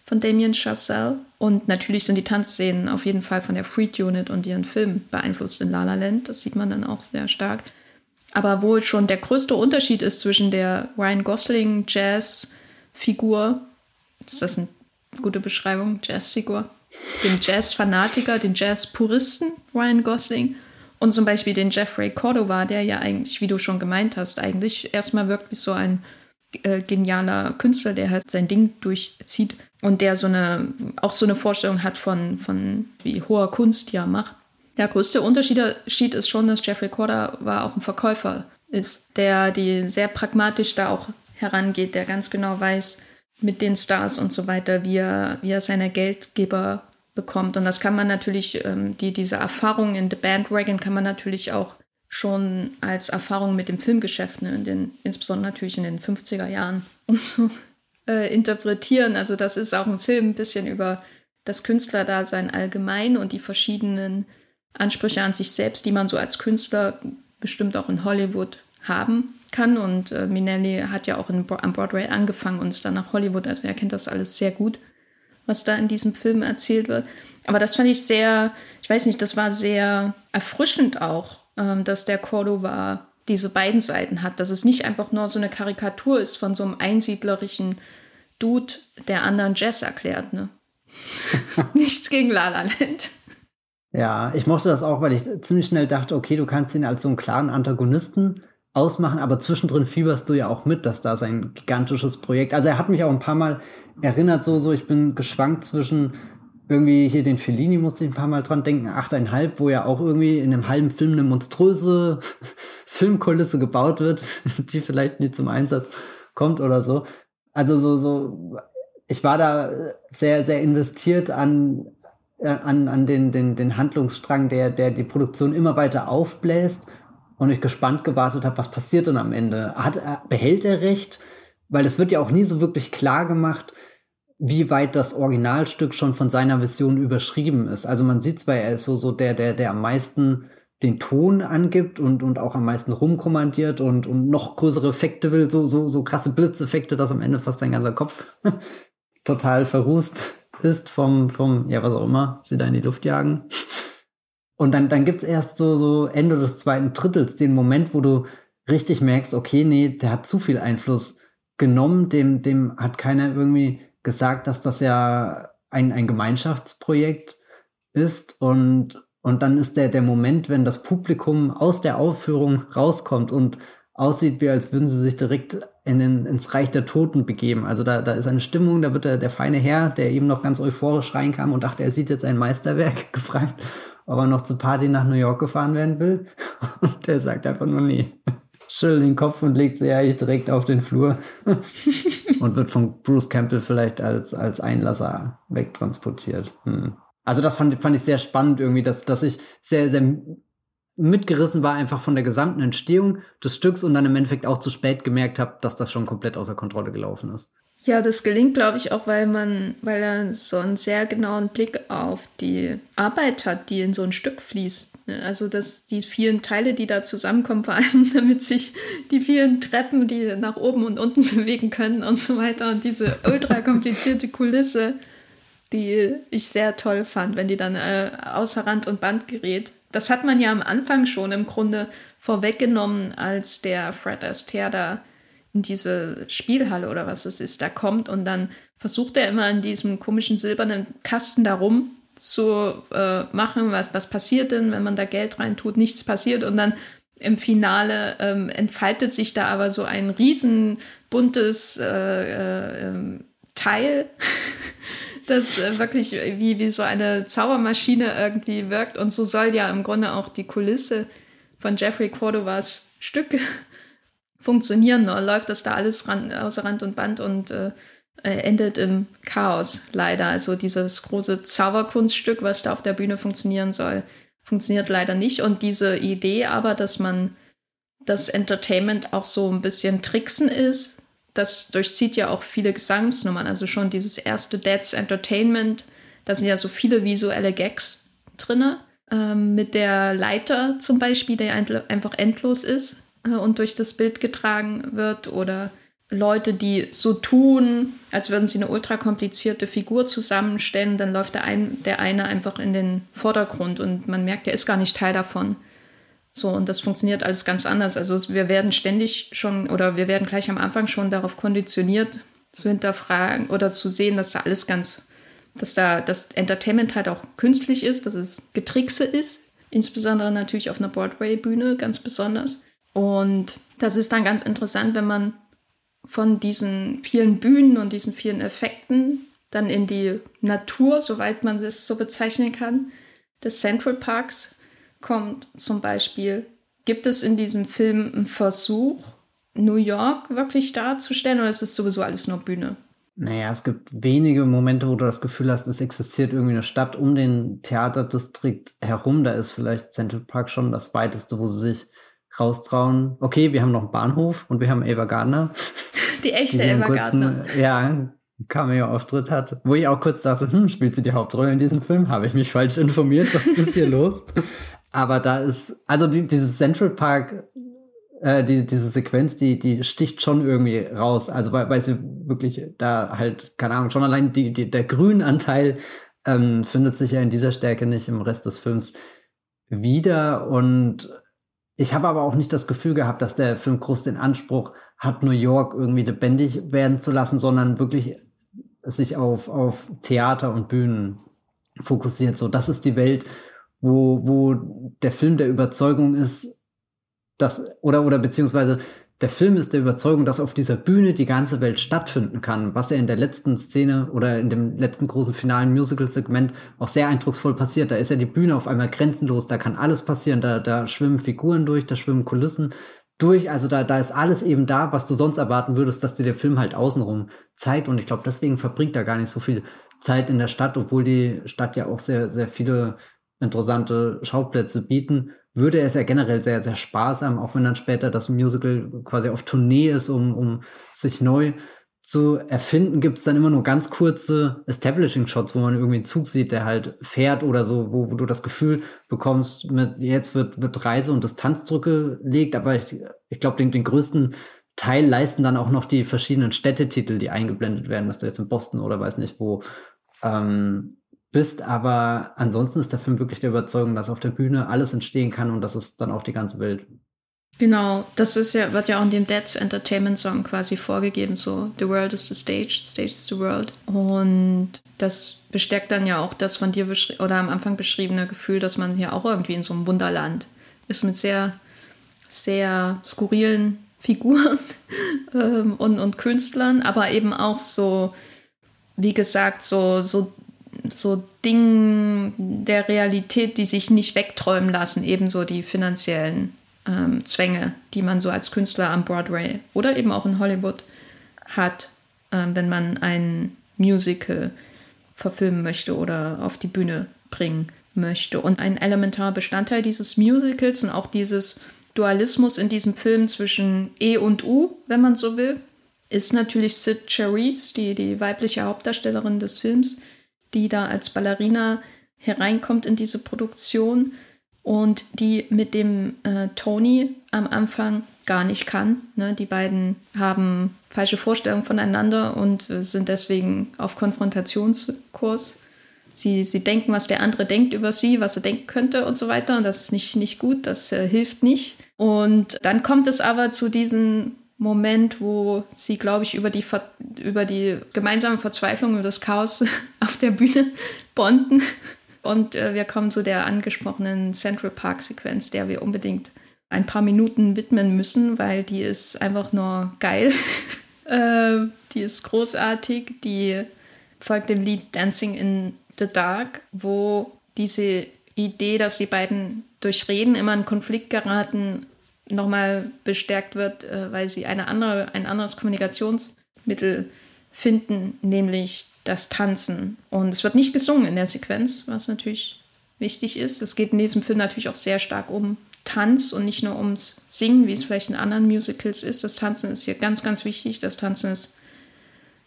von Damien Chazelle. Und natürlich sind die Tanzszenen auf jeden Fall von der Freak Unit und ihren Film beeinflusst in La La Land. Das sieht man dann auch sehr stark. Aber wo schon der größte Unterschied ist zwischen der Ryan Gosling Jazz-Figur, ist das eine gute Beschreibung, Jazz-Figur, den Jazz-Fanatiker, den Jazz-Puristen Ryan Gosling und zum Beispiel den Jeffrey Cordova, der ja eigentlich, wie du schon gemeint hast, eigentlich erstmal wirkt wie so ein äh, genialer Künstler, der halt sein Ding durchzieht und der so eine, auch so eine Vorstellung hat von, von wie hoher Kunst ja macht. Der größte Unterschied ist schon, dass Jeffrey Corder war auch ein Verkäufer ist, der die sehr pragmatisch da auch herangeht, der ganz genau weiß, mit den Stars und so weiter, wie er, wie er seine Geldgeber bekommt. Und das kann man natürlich, ähm, die, diese Erfahrung in The Bandwagon kann man natürlich auch schon als Erfahrung mit dem Filmgeschäft, ne, in den, insbesondere natürlich in den 50er Jahren und so äh, interpretieren. Also das ist auch ein Film ein bisschen über das Künstlerdasein allgemein und die verschiedenen Ansprüche an sich selbst, die man so als Künstler bestimmt auch in Hollywood haben kann. Und äh, Minelli hat ja auch in, am Broadway angefangen und ist dann nach Hollywood. Also er kennt das alles sehr gut, was da in diesem Film erzählt wird. Aber das fand ich sehr, ich weiß nicht, das war sehr erfrischend auch, ähm, dass der Cordova diese beiden Seiten hat, dass es nicht einfach nur so eine Karikatur ist von so einem einsiedlerischen Dude, der anderen Jazz erklärt. Ne? Nichts gegen La La Land. Ja, ich mochte das auch, weil ich ziemlich schnell dachte, okay, du kannst ihn als so einen klaren Antagonisten ausmachen, aber zwischendrin fieberst du ja auch mit, dass da sein gigantisches Projekt. Also er hat mich auch ein paar Mal erinnert, so, so, ich bin geschwankt zwischen irgendwie hier den Fellini musste ich ein paar Mal dran denken, 8,5, wo ja auch irgendwie in einem halben Film eine monströse Filmkulisse gebaut wird, die vielleicht nie zum Einsatz kommt oder so. Also so, so, ich war da sehr, sehr investiert an, an, an den, den, den Handlungsstrang, der, der die Produktion immer weiter aufbläst und ich gespannt gewartet habe, was passiert denn am Ende. Hat, behält er recht? Weil es wird ja auch nie so wirklich klar gemacht, wie weit das Originalstück schon von seiner Vision überschrieben ist. Also man sieht zwar, er ist so, so der, der, der am meisten den Ton angibt und, und auch am meisten rumkommandiert und, und noch größere Effekte will, so, so, so krasse Blitzeffekte, dass am Ende fast sein ganzer Kopf total verrußt ist vom, vom, ja, was auch immer, sie da in die Luft jagen. Und dann, dann gibt's erst so, so Ende des zweiten Drittels den Moment, wo du richtig merkst, okay, nee, der hat zu viel Einfluss genommen, dem, dem hat keiner irgendwie gesagt, dass das ja ein, ein Gemeinschaftsprojekt ist und, und dann ist der, der Moment, wenn das Publikum aus der Aufführung rauskommt und aussieht, wie als würden sie sich direkt in den, ins Reich der Toten begeben. Also da, da ist eine Stimmung, da wird der, der feine Herr, der eben noch ganz euphorisch reinkam und dachte, er sieht jetzt ein Meisterwerk, gefragt, ob er noch zur Party nach New York gefahren werden will. Und der sagt einfach nur nee. Schüttelt den Kopf und legt sich eigentlich direkt auf den Flur und wird von Bruce Campbell vielleicht als, als Einlasser wegtransportiert. Hm. Also das fand, fand ich sehr spannend irgendwie, dass, dass ich sehr, sehr mitgerissen war einfach von der gesamten Entstehung des Stücks und dann im Endeffekt auch zu spät gemerkt habe, dass das schon komplett außer Kontrolle gelaufen ist. Ja, das gelingt, glaube ich, auch, weil man, weil er so einen sehr genauen Blick auf die Arbeit hat, die in so ein Stück fließt. Ne? Also dass die vielen Teile, die da zusammenkommen, vor allem damit sich die vielen Treppen, die nach oben und unten bewegen können und so weiter und diese ultra komplizierte Kulisse, die ich sehr toll fand, wenn die dann äh, außer Rand und Band gerät. Das hat man ja am Anfang schon im Grunde vorweggenommen, als der Fred Astaire da in diese Spielhalle oder was es ist, da kommt und dann versucht er immer in diesem komischen silbernen Kasten darum zu äh, machen, was, was passiert denn, wenn man da Geld reintut, nichts passiert und dann im Finale ähm, entfaltet sich da aber so ein riesen buntes äh, äh, ähm, Teil, das äh, wirklich wie, wie so eine Zaubermaschine irgendwie wirkt und so soll ja im Grunde auch die Kulisse von Jeffrey Cordovas Stück funktionieren, ne? läuft das da alles ran, außer Rand und Band und äh, äh, endet im Chaos leider. Also dieses große Zauberkunststück, was da auf der Bühne funktionieren soll, funktioniert leider nicht. Und diese Idee aber, dass man das Entertainment auch so ein bisschen tricksen ist, das durchzieht ja auch viele Gesangsnummern. Also schon dieses erste Dead's Entertainment, da sind ja so viele visuelle Gags drin. Ähm, mit der Leiter zum Beispiel, der einfach endlos ist und durch das Bild getragen wird oder Leute, die so tun, als würden sie eine ultra komplizierte Figur zusammenstellen, dann läuft der, ein, der eine einfach in den Vordergrund und man merkt, er ist gar nicht Teil davon. So, und das funktioniert alles ganz anders. Also wir werden ständig schon oder wir werden gleich am Anfang schon darauf konditioniert, zu hinterfragen oder zu sehen, dass da alles ganz, dass da das Entertainment halt auch künstlich ist, dass es Getrickse ist, insbesondere natürlich auf einer Broadway-Bühne ganz besonders. Und das ist dann ganz interessant, wenn man von diesen vielen Bühnen und diesen vielen Effekten dann in die Natur, soweit man es so bezeichnen kann, des Central Parks kommt zum Beispiel. Gibt es in diesem Film einen Versuch, New York wirklich darzustellen oder ist es sowieso alles nur Bühne? Naja, es gibt wenige Momente, wo du das Gefühl hast, es existiert irgendwie eine Stadt um den Theaterdistrikt herum. Da ist vielleicht Central Park schon das weiteste, wo sie sich raustrauen. Okay, wir haben noch einen Bahnhof und wir haben Ava Gardner. Die echte die Ava Gardner. Ja, Cameo-Auftritt hat, wo ich auch kurz dachte, hm, spielt sie die Hauptrolle in diesem Film? Habe ich mich falsch informiert? Was ist hier los? Aber da ist, also die, dieses Central Park äh, die, diese Sequenz, die, die sticht schon irgendwie raus. Also weil, weil sie wirklich da halt, keine Ahnung, schon allein die, die, der Grünanteil ähm, findet sich ja in dieser Stärke nicht im Rest des Films wieder. Und ich habe aber auch nicht das Gefühl gehabt, dass der Film groß den Anspruch hat, New York irgendwie lebendig werden zu lassen, sondern wirklich sich auf, auf Theater und Bühnen fokussiert. So, das ist die Welt, wo, wo der Film der Überzeugung ist, dass, oder, oder beziehungsweise der Film ist der Überzeugung, dass auf dieser Bühne die ganze Welt stattfinden kann, was ja in der letzten Szene oder in dem letzten großen finalen Musical-Segment auch sehr eindrucksvoll passiert. Da ist ja die Bühne auf einmal grenzenlos, da kann alles passieren, da, da schwimmen Figuren durch, da schwimmen Kulissen durch, also da, da ist alles eben da, was du sonst erwarten würdest, dass dir der Film halt außenrum zeigt. Und ich glaube, deswegen verbringt er gar nicht so viel Zeit in der Stadt, obwohl die Stadt ja auch sehr, sehr viele interessante Schauplätze bieten würde er es ja generell sehr, sehr sparsam, auch wenn dann später das Musical quasi auf Tournee ist, um, um sich neu zu erfinden, gibt es dann immer nur ganz kurze Establishing-Shots, wo man irgendwie einen Zug sieht, der halt fährt oder so, wo, wo du das Gefühl bekommst, mit jetzt wird, wird Reise und Distanz zurückgelegt, aber ich, ich glaube, den, den größten Teil leisten dann auch noch die verschiedenen Städtetitel, die eingeblendet werden, dass du jetzt in Boston oder weiß nicht wo ähm, bist, aber ansonsten ist der Film wirklich der Überzeugung, dass auf der Bühne alles entstehen kann und das ist dann auch die ganze Welt. Genau, das ist ja, wird ja auch in dem Dead's Entertainment Song quasi vorgegeben, so The World is the Stage, the Stage is the World. Und das bestärkt dann ja auch das von dir oder am Anfang beschriebene Gefühl, dass man hier auch irgendwie in so einem Wunderland ist mit sehr, sehr skurrilen Figuren ähm, und, und Künstlern, aber eben auch so, wie gesagt, so, so so Dingen der Realität, die sich nicht wegträumen lassen, ebenso die finanziellen ähm, Zwänge, die man so als Künstler am Broadway oder eben auch in Hollywood hat, ähm, wenn man ein Musical verfilmen möchte oder auf die Bühne bringen möchte. Und ein elementarer Bestandteil dieses Musicals und auch dieses Dualismus in diesem Film zwischen E und U, wenn man so will, ist natürlich Sid Charisse, die, die weibliche Hauptdarstellerin des Films, die da als Ballerina hereinkommt in diese Produktion und die mit dem äh, Tony am Anfang gar nicht kann. Ne? Die beiden haben falsche Vorstellungen voneinander und äh, sind deswegen auf Konfrontationskurs. Sie, sie denken, was der andere denkt über sie, was er denken könnte und so weiter. Und das ist nicht, nicht gut, das äh, hilft nicht. Und dann kommt es aber zu diesen Moment, wo sie, glaube ich, über die, über die gemeinsame Verzweiflung, über das Chaos auf der Bühne bonden. Und äh, wir kommen zu der angesprochenen Central Park-Sequenz, der wir unbedingt ein paar Minuten widmen müssen, weil die ist einfach nur geil. äh, die ist großartig. Die folgt dem Lied Dancing in the Dark, wo diese Idee, dass die beiden durch Reden immer in Konflikt geraten, nochmal bestärkt wird, äh, weil sie eine andere, ein anderes Kommunikationsmittel finden, nämlich das Tanzen. Und es wird nicht gesungen in der Sequenz, was natürlich wichtig ist. Es geht in diesem Film natürlich auch sehr stark um Tanz und nicht nur ums Singen, wie es vielleicht in anderen Musicals ist. Das Tanzen ist hier ganz, ganz wichtig. Das Tanzen ist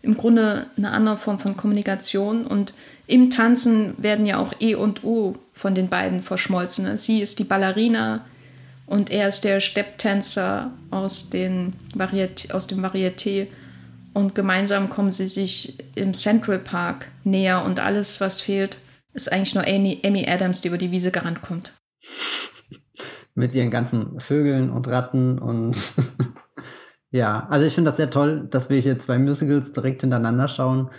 im Grunde eine andere Form von Kommunikation. Und im Tanzen werden ja auch E und U von den beiden verschmolzen. Sie ist die Ballerina, und er ist der Stepptänzer aus, aus dem Varieté. Und gemeinsam kommen sie sich im Central Park näher. Und alles, was fehlt, ist eigentlich nur Amy, Amy Adams, die über die Wiese gerannt kommt. Mit ihren ganzen Vögeln und Ratten und ja, also ich finde das sehr toll, dass wir hier zwei Musicals direkt hintereinander schauen.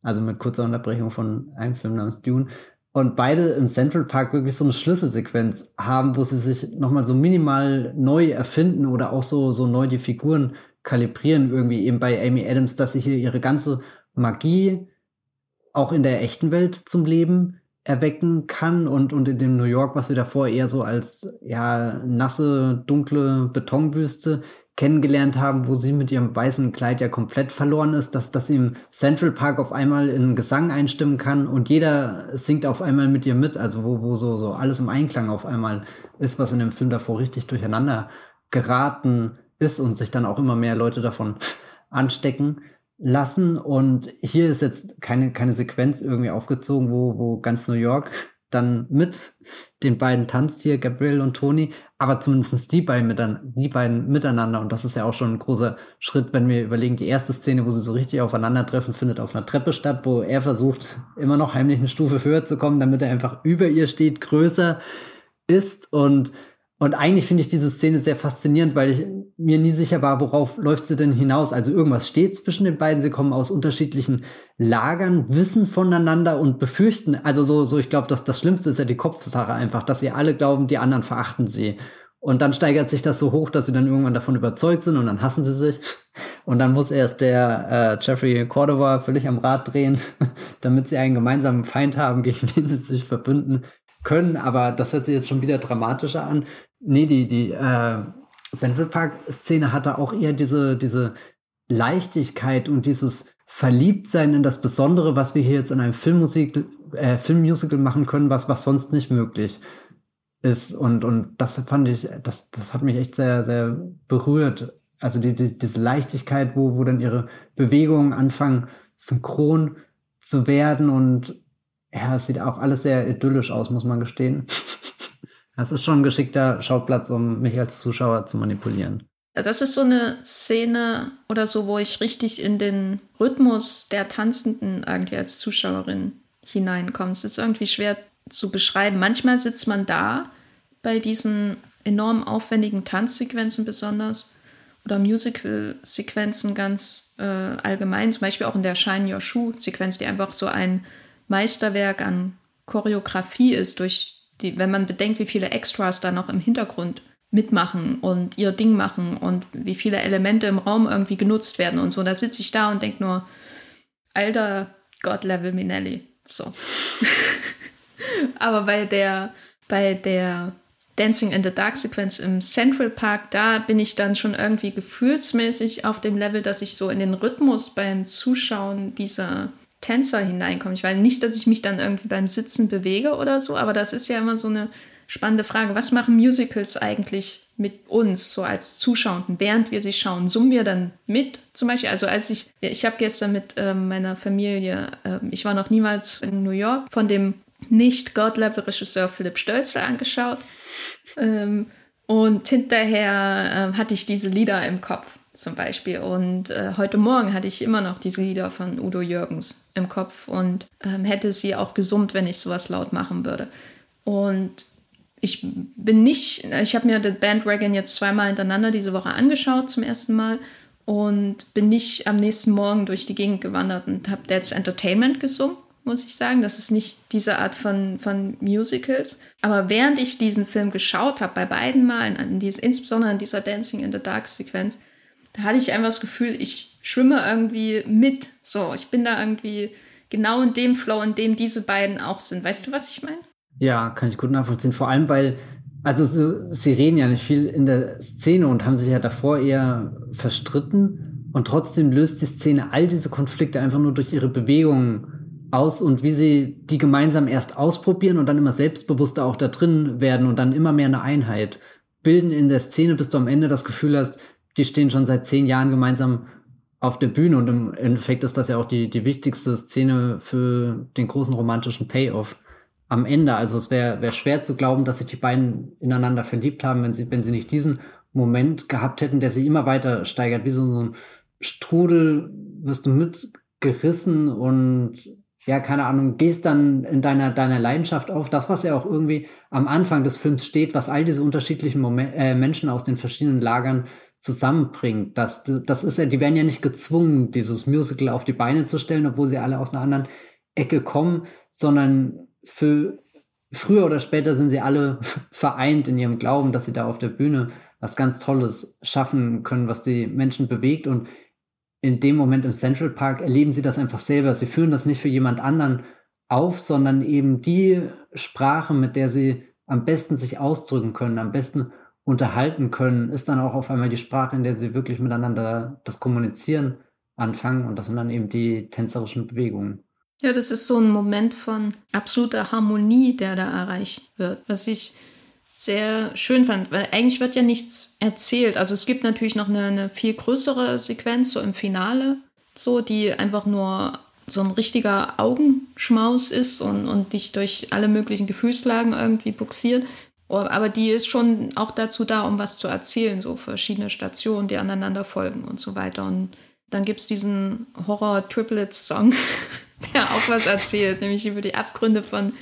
Also mit kurzer Unterbrechung von einem Film namens Dune und beide im Central Park wirklich so eine Schlüsselsequenz haben, wo sie sich nochmal so minimal neu erfinden oder auch so, so neu die Figuren kalibrieren, irgendwie eben bei Amy Adams, dass sie hier ihre ganze Magie auch in der echten Welt zum Leben erwecken kann und, und in dem New York, was wir davor eher so als ja nasse, dunkle Betonwüste kennengelernt haben, wo sie mit ihrem weißen Kleid ja komplett verloren ist, dass, sie im Central Park auf einmal in Gesang einstimmen kann und jeder singt auf einmal mit ihr mit, also wo, wo so, so alles im Einklang auf einmal ist, was in dem Film davor richtig durcheinander geraten ist und sich dann auch immer mehr Leute davon anstecken lassen. Und hier ist jetzt keine, keine Sequenz irgendwie aufgezogen, wo, wo ganz New York dann mit den beiden tanzt hier, Gabriel und Toni, aber zumindest die beiden, miteinander, die beiden miteinander. Und das ist ja auch schon ein großer Schritt, wenn wir überlegen, die erste Szene, wo sie so richtig aufeinandertreffen, findet auf einer Treppe statt, wo er versucht, immer noch heimlich eine Stufe höher zu kommen, damit er einfach über ihr steht, größer ist und und eigentlich finde ich diese Szene sehr faszinierend, weil ich mir nie sicher war, worauf läuft sie denn hinaus. Also irgendwas steht zwischen den beiden. Sie kommen aus unterschiedlichen Lagern, wissen voneinander und befürchten. Also so, so ich glaube, dass das Schlimmste ist ja die Kopfsache einfach, dass sie alle glauben, die anderen verachten sie. Und dann steigert sich das so hoch, dass sie dann irgendwann davon überzeugt sind und dann hassen sie sich. Und dann muss erst der äh, Jeffrey Cordova völlig am Rad drehen, damit sie einen gemeinsamen Feind haben, gegen den sie sich verbünden können. Aber das hört sich jetzt schon wieder dramatischer an. Nee, die, die äh, Central Park-Szene hatte auch eher diese, diese Leichtigkeit und dieses Verliebtsein in das Besondere, was wir hier jetzt in einem Filmmusik, äh, Filmmusical machen können, was, was sonst nicht möglich ist. Und, und das fand ich, das, das hat mich echt sehr, sehr berührt. Also die, die, diese Leichtigkeit, wo, wo dann ihre Bewegungen anfangen, synchron zu werden. Und ja, es sieht auch alles sehr idyllisch aus, muss man gestehen. Das ist schon ein geschickter Schauplatz, um mich als Zuschauer zu manipulieren. Das ist so eine Szene oder so, wo ich richtig in den Rhythmus der Tanzenden irgendwie als Zuschauerin hineinkomme. Es ist irgendwie schwer zu beschreiben. Manchmal sitzt man da bei diesen enorm aufwendigen Tanzsequenzen besonders oder Musical-Sequenzen ganz äh, allgemein, zum Beispiel auch in der Shine Your Shoe-Sequenz, die einfach so ein Meisterwerk an Choreografie ist, durch die, wenn man bedenkt, wie viele Extras da noch im Hintergrund mitmachen und ihr Ding machen und wie viele Elemente im Raum irgendwie genutzt werden und so. Da sitze ich da und denke nur, alter God-Level Minelli. So. Aber bei der, bei der Dancing in the Dark Sequenz im Central Park, da bin ich dann schon irgendwie gefühlsmäßig auf dem Level, dass ich so in den Rhythmus beim Zuschauen dieser Tänzer hineinkommen. Ich weiß nicht, dass ich mich dann irgendwie beim Sitzen bewege oder so, aber das ist ja immer so eine spannende Frage. Was machen Musicals eigentlich mit uns, so als Zuschauenden, während wir sie schauen? Summen wir dann mit zum Beispiel? Also als ich, ich habe gestern mit ähm, meiner Familie, äh, ich war noch niemals in New York, von dem nicht God-Level-Regisseur Philipp Stölzler angeschaut. Ähm, und hinterher äh, hatte ich diese Lieder im Kopf zum Beispiel. Und äh, heute Morgen hatte ich immer noch diese Lieder von Udo Jürgens im Kopf und ähm, hätte sie auch gesummt, wenn ich sowas laut machen würde. Und ich bin nicht, ich habe mir The Bandwagon jetzt zweimal hintereinander diese Woche angeschaut zum ersten Mal und bin nicht am nächsten Morgen durch die Gegend gewandert und habe That's Entertainment gesungen, muss ich sagen. Das ist nicht diese Art von, von Musicals. Aber während ich diesen Film geschaut habe, bei beiden Malen, an dies, insbesondere an dieser Dancing in the Dark Sequenz, da hatte ich einfach das Gefühl, ich schwimme irgendwie mit. So, ich bin da irgendwie genau in dem Flow, in dem diese beiden auch sind. Weißt du, was ich meine? Ja, kann ich gut nachvollziehen. Vor allem, weil, also so, sie reden ja nicht viel in der Szene und haben sich ja davor eher verstritten. Und trotzdem löst die Szene all diese Konflikte einfach nur durch ihre Bewegungen aus und wie sie die gemeinsam erst ausprobieren und dann immer selbstbewusster auch da drin werden und dann immer mehr eine Einheit bilden in der Szene, bis du am Ende das Gefühl hast, die stehen schon seit zehn Jahren gemeinsam auf der Bühne und im Endeffekt ist das ja auch die, die wichtigste Szene für den großen romantischen Payoff am Ende. Also es wäre wär schwer zu glauben, dass sich die beiden ineinander verliebt haben, wenn sie, wenn sie nicht diesen Moment gehabt hätten, der sich immer weiter steigert. Wie so, so ein Strudel wirst du mitgerissen und ja, keine Ahnung, gehst dann in deiner, deiner Leidenschaft auf. Das, was ja auch irgendwie am Anfang des Films steht, was all diese unterschiedlichen Moment, äh, Menschen aus den verschiedenen Lagern zusammenbringt. Das, das ist ja, die werden ja nicht gezwungen, dieses Musical auf die Beine zu stellen, obwohl sie alle aus einer anderen Ecke kommen, sondern für früher oder später sind sie alle vereint in ihrem Glauben, dass sie da auf der Bühne was ganz Tolles schaffen können, was die Menschen bewegt. Und in dem Moment im Central Park erleben sie das einfach selber. Sie führen das nicht für jemand anderen auf, sondern eben die Sprache, mit der sie am besten sich ausdrücken können, am besten unterhalten können, ist dann auch auf einmal die Sprache, in der sie wirklich miteinander das Kommunizieren anfangen. Und das sind dann eben die tänzerischen Bewegungen. Ja, das ist so ein Moment von absoluter Harmonie, der da erreicht wird, was ich sehr schön fand, weil eigentlich wird ja nichts erzählt. Also es gibt natürlich noch eine, eine viel größere Sequenz so im Finale, so die einfach nur so ein richtiger Augenschmaus ist und, und dich durch alle möglichen Gefühlslagen irgendwie buxiert. Aber die ist schon auch dazu da, um was zu erzählen, so verschiedene Stationen, die aneinander folgen und so weiter. Und dann gibt es diesen Horror-Triplets-Song, der auch was erzählt, nämlich über die Abgründe von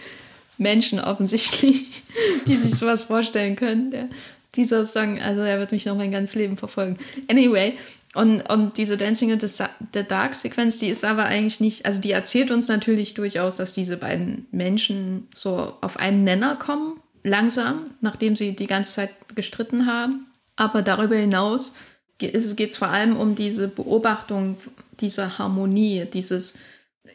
Menschen offensichtlich, die sich sowas vorstellen können. Der, dieser Song, also er wird mich noch mein ganzes Leben verfolgen. Anyway, und, und diese Dancing in the Dark-Sequenz, die ist aber eigentlich nicht, also die erzählt uns natürlich durchaus, dass diese beiden Menschen so auf einen Nenner kommen, langsam, nachdem sie die ganze Zeit gestritten haben. Aber darüber hinaus geht es vor allem um diese Beobachtung dieser Harmonie, dieses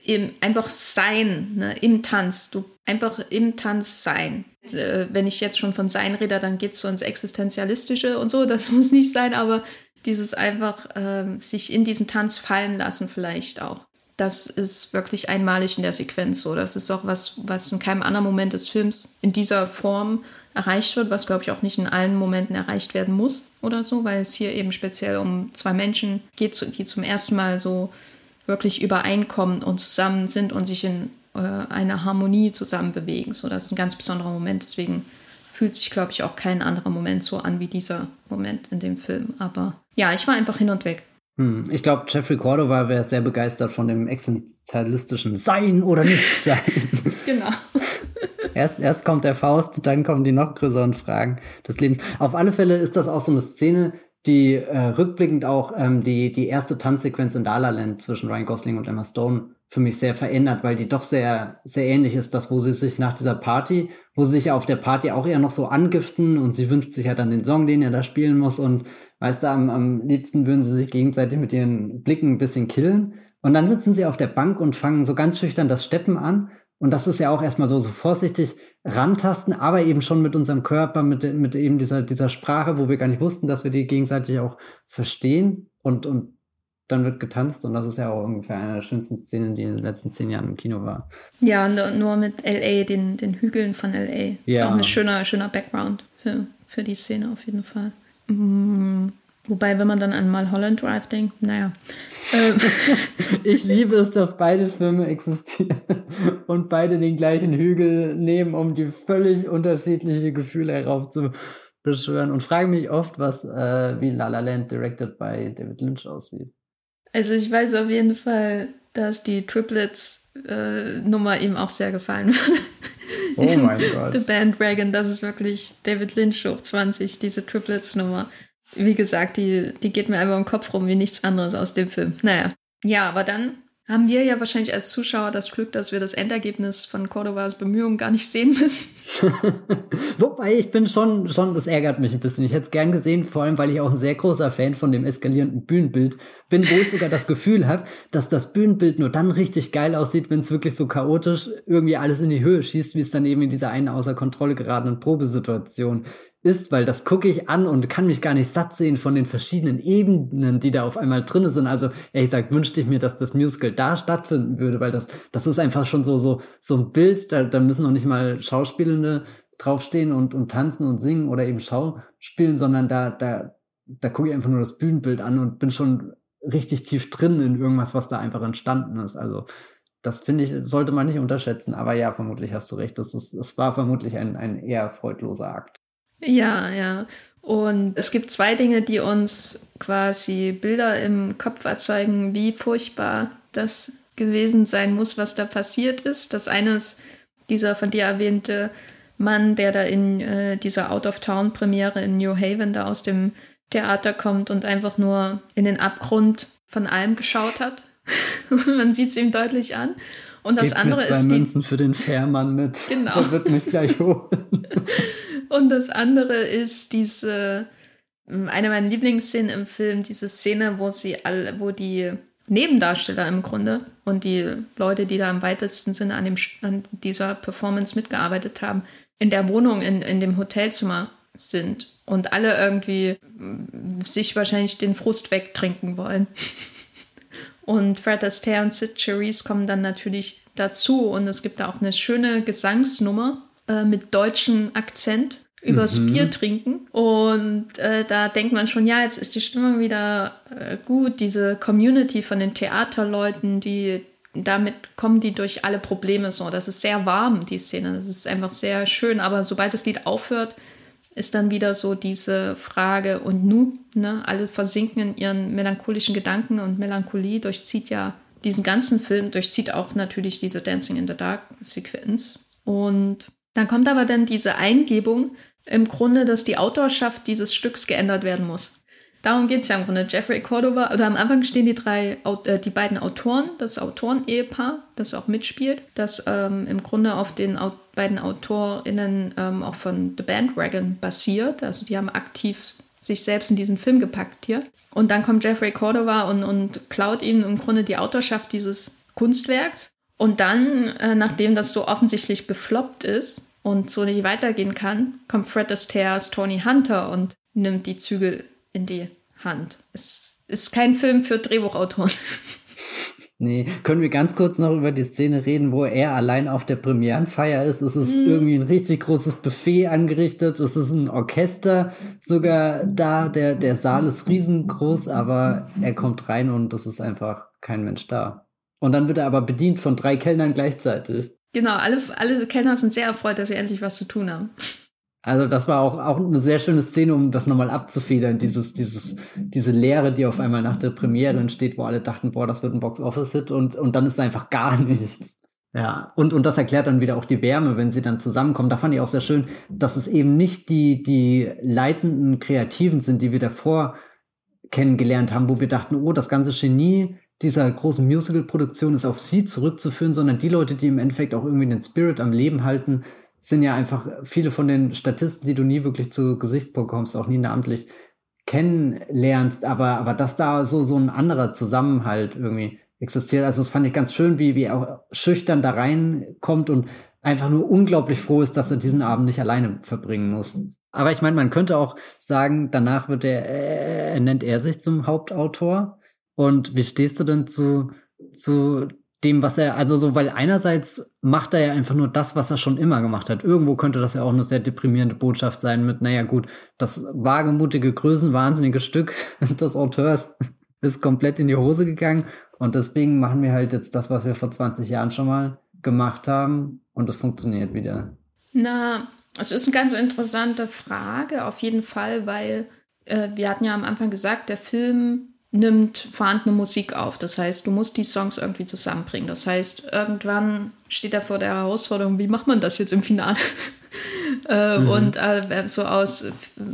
im, einfach Sein ne, im Tanz. Du einfach im Tanz sein. Äh, wenn ich jetzt schon von Sein rede, dann geht es so ins Existenzialistische und so. Das muss nicht sein, aber dieses einfach äh, sich in diesen Tanz fallen lassen vielleicht auch. Das ist wirklich einmalig in der Sequenz so. Das ist auch was, was in keinem anderen Moment des Films in dieser Form erreicht wird, was glaube ich auch nicht in allen Momenten erreicht werden muss oder so, weil es hier eben speziell um zwei Menschen geht, die zum ersten Mal so wirklich übereinkommen und zusammen sind und sich in äh, einer Harmonie zusammen bewegen. So, das ist ein ganz besonderer Moment. Deswegen fühlt sich, glaube ich, auch kein anderer Moment so an wie dieser Moment in dem Film. Aber ja, ich war einfach hin und weg. Hm, ich glaube, Jeffrey Cordova wäre sehr begeistert von dem existenzialistischen Sein oder Nichtsein. genau. erst, erst kommt der Faust, dann kommen die noch größeren Fragen des Lebens. Auf alle Fälle ist das auch so eine Szene, die äh, rückblickend auch ähm, die, die erste Tanzsequenz in La La Land zwischen Ryan Gosling und Emma Stone für mich sehr verändert, weil die doch sehr, sehr ähnlich ist, das, wo sie sich nach dieser Party, wo sie sich ja auf der Party auch eher noch so angiften und sie wünscht sich ja dann den Song, den er da spielen muss und weißt du, am, am liebsten würden sie sich gegenseitig mit ihren Blicken ein bisschen killen. Und dann sitzen sie auf der Bank und fangen so ganz schüchtern das Steppen an. Und das ist ja auch erstmal so, so vorsichtig, rantasten, aber eben schon mit unserem Körper, mit, mit eben dieser, dieser Sprache, wo wir gar nicht wussten, dass wir die gegenseitig auch verstehen und, und dann wird getanzt und das ist ja auch ungefähr eine der schönsten Szenen, die in den letzten zehn Jahren im Kino war. Ja, nur mit LA, den, den Hügeln von LA. Ja. Ist auch ein schöner, schöner Background für, für die Szene auf jeden Fall. Mhm. Wobei, wenn man dann an Mulholland Drive denkt, naja. Ähm. ich liebe es, dass beide Filme existieren und beide den gleichen Hügel nehmen, um die völlig unterschiedliche Gefühle heraufzubeschwören. Und frage mich oft, was äh, wie La La Land directed by David Lynch aussieht. Also ich weiß auf jeden Fall, dass die Triplets-Nummer äh, ihm auch sehr gefallen würde. Oh mein Gott. The Bandwagon, das ist wirklich David Lynch hoch 20, diese Triplets-Nummer wie gesagt, die, die geht mir einfach im Kopf rum wie nichts anderes aus dem Film. Naja. Ja, aber dann haben wir ja wahrscheinlich als Zuschauer das Glück, dass wir das Endergebnis von Cordovas Bemühungen gar nicht sehen müssen. Wobei, ich bin schon, schon, das ärgert mich ein bisschen. Ich hätte es gern gesehen, vor allem, weil ich auch ein sehr großer Fan von dem eskalierenden Bühnenbild bin, wo ich sogar das Gefühl habe, dass das Bühnenbild nur dann richtig geil aussieht, wenn es wirklich so chaotisch irgendwie alles in die Höhe schießt, wie es dann eben in dieser einen außer Kontrolle geratenen Probesituation ist, weil das gucke ich an und kann mich gar nicht satt sehen von den verschiedenen Ebenen, die da auf einmal drin sind. Also ehrlich gesagt wünschte ich mir, dass das Musical da stattfinden würde, weil das, das ist einfach schon so, so, so ein Bild, da, da müssen noch nicht mal Schauspielende draufstehen und, und tanzen und singen oder eben Schauspielen, sondern da, da, da gucke ich einfach nur das Bühnenbild an und bin schon richtig tief drin in irgendwas, was da einfach entstanden ist. Also das finde ich, sollte man nicht unterschätzen. Aber ja, vermutlich hast du recht. Das, ist, das war vermutlich ein, ein eher freudloser Akt. Ja, ja. Und es gibt zwei Dinge, die uns quasi Bilder im Kopf erzeugen, wie furchtbar das gewesen sein muss, was da passiert ist. Das eine ist dieser von dir erwähnte Mann, der da in äh, dieser Out-of-Town-Premiere in New Haven da aus dem Theater kommt und einfach nur in den Abgrund von allem geschaut hat. Man sieht es ihm deutlich an. Und das Gebt andere mir zwei ist. Münzen für den Fährmann mit. Genau. Der wird mich gleich holen. Und das andere ist diese, eine meiner Lieblingsszenen im Film, diese Szene, wo sie alle, wo die Nebendarsteller im Grunde und die Leute, die da im weitesten Sinne an, dem, an dieser Performance mitgearbeitet haben, in der Wohnung, in, in dem Hotelzimmer sind und alle irgendwie sich wahrscheinlich den Frust wegtrinken wollen. Und Fred Astaire und Sid Charisse kommen dann natürlich dazu und es gibt da auch eine schöne Gesangsnummer äh, mit deutschem Akzent übers mhm. Bier trinken. Und äh, da denkt man schon, ja, jetzt ist die Stimmung wieder äh, gut. Diese Community von den Theaterleuten, die damit kommen die durch alle Probleme so. Das ist sehr warm, die Szene. Das ist einfach sehr schön. Aber sobald das Lied aufhört, ist dann wieder so diese Frage und nu, ne? Alle versinken in ihren melancholischen Gedanken und Melancholie durchzieht ja diesen ganzen Film, durchzieht auch natürlich diese Dancing in the Dark Sequenz. Und dann kommt aber dann diese Eingebung im Grunde, dass die Autorschaft dieses Stücks geändert werden muss. Darum geht es ja im Grunde. Jeffrey Cordova, oder am Anfang stehen die drei, äh, die beiden Autoren, das Autoren-Ehepaar, das auch mitspielt, das ähm, im Grunde auf den Au beiden AutorInnen ähm, auch von The Bandwagon basiert. Also die haben aktiv sich selbst in diesen Film gepackt hier. Und dann kommt Jeffrey Cordova und, und klaut ihm im Grunde die Autorschaft dieses Kunstwerks. Und dann, äh, nachdem das so offensichtlich gefloppt ist und so nicht weitergehen kann, kommt Fred Astaire's Tony Hunter und nimmt die Zügel in die Hand. Es ist kein Film für Drehbuchautoren. Nee, können wir ganz kurz noch über die Szene reden, wo er allein auf der Premierenfeier ist? Es ist mm. irgendwie ein richtig großes Buffet angerichtet. Es ist ein Orchester sogar da. Der, der Saal ist riesengroß, aber er kommt rein und es ist einfach kein Mensch da. Und dann wird er aber bedient von drei Kellnern gleichzeitig. Genau, alle, alle Kellner sind sehr erfreut, dass sie endlich was zu tun haben. Also das war auch, auch eine sehr schöne Szene, um das nochmal abzufedern, dieses, dieses, diese Leere, die auf einmal nach der Premiere entsteht, wo alle dachten, boah, das wird ein Box-Office-Hit und, und dann ist einfach gar nichts. Ja, und, und das erklärt dann wieder auch die Wärme, wenn sie dann zusammenkommen. Da fand ich auch sehr schön, dass es eben nicht die, die leitenden Kreativen sind, die wir davor kennengelernt haben, wo wir dachten, oh, das ganze Genie dieser großen Musical-Produktion ist auf sie zurückzuführen, sondern die Leute, die im Endeffekt auch irgendwie den Spirit am Leben halten, sind ja einfach viele von den Statisten, die du nie wirklich zu Gesicht bekommst, auch nie namentlich kennenlernst, aber, aber dass da so, so ein anderer Zusammenhalt irgendwie existiert. Also das fand ich ganz schön, wie, wie er auch schüchtern da reinkommt und einfach nur unglaublich froh ist, dass er diesen Abend nicht alleine verbringen muss. Aber ich meine, man könnte auch sagen, danach wird er, äh, nennt er sich zum Hauptautor. Und wie stehst du denn zu, zu dem, was er, also so, weil einerseits macht er ja einfach nur das, was er schon immer gemacht hat. Irgendwo könnte das ja auch eine sehr deprimierende Botschaft sein mit, naja gut, das wagemutige, größenwahnsinnige Stück des Auteurs ist komplett in die Hose gegangen und deswegen machen wir halt jetzt das, was wir vor 20 Jahren schon mal gemacht haben und es funktioniert wieder. Na, es ist eine ganz interessante Frage auf jeden Fall, weil äh, wir hatten ja am Anfang gesagt, der Film nimmt vorhandene Musik auf. Das heißt, du musst die Songs irgendwie zusammenbringen. Das heißt, irgendwann steht er vor der Herausforderung, wie macht man das jetzt im Finale? äh, mhm. Und äh, so aus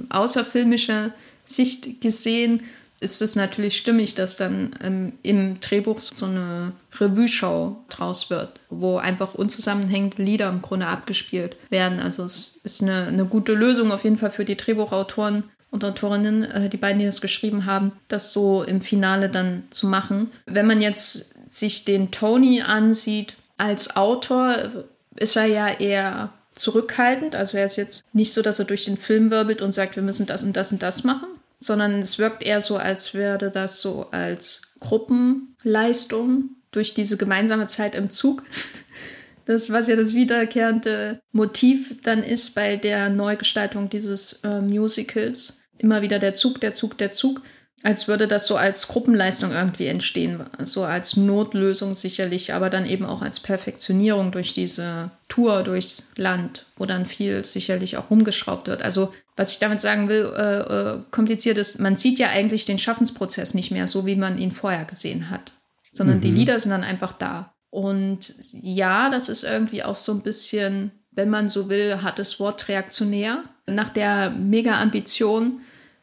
außerfilmischer Sicht gesehen ist es natürlich stimmig, dass dann ähm, im Drehbuch so eine Revue-Show draus wird, wo einfach unzusammenhängende Lieder im Grunde abgespielt werden. Also es ist eine, eine gute Lösung auf jeden Fall für die Drehbuchautoren, und Autorinnen, äh, die beiden, die das geschrieben haben, das so im Finale dann zu machen. Wenn man jetzt sich den Tony ansieht als Autor, ist er ja eher zurückhaltend. Also er ist jetzt nicht so, dass er durch den Film wirbelt und sagt, wir müssen das und das und das machen, sondern es wirkt eher so, als würde das so als Gruppenleistung durch diese gemeinsame Zeit im Zug das, was ja das wiederkehrende Motiv dann ist bei der Neugestaltung dieses äh, Musicals, immer wieder der Zug, der Zug, der Zug, als würde das so als Gruppenleistung irgendwie entstehen, so als Notlösung sicherlich, aber dann eben auch als Perfektionierung durch diese Tour durchs Land, wo dann viel sicherlich auch rumgeschraubt wird. Also was ich damit sagen will, äh, äh, kompliziert ist, man sieht ja eigentlich den Schaffensprozess nicht mehr so, wie man ihn vorher gesehen hat, sondern mhm. die Lieder sind dann einfach da. Und ja, das ist irgendwie auch so ein bisschen, wenn man so will, hat das Wort reaktionär. Nach der Mega-Ambition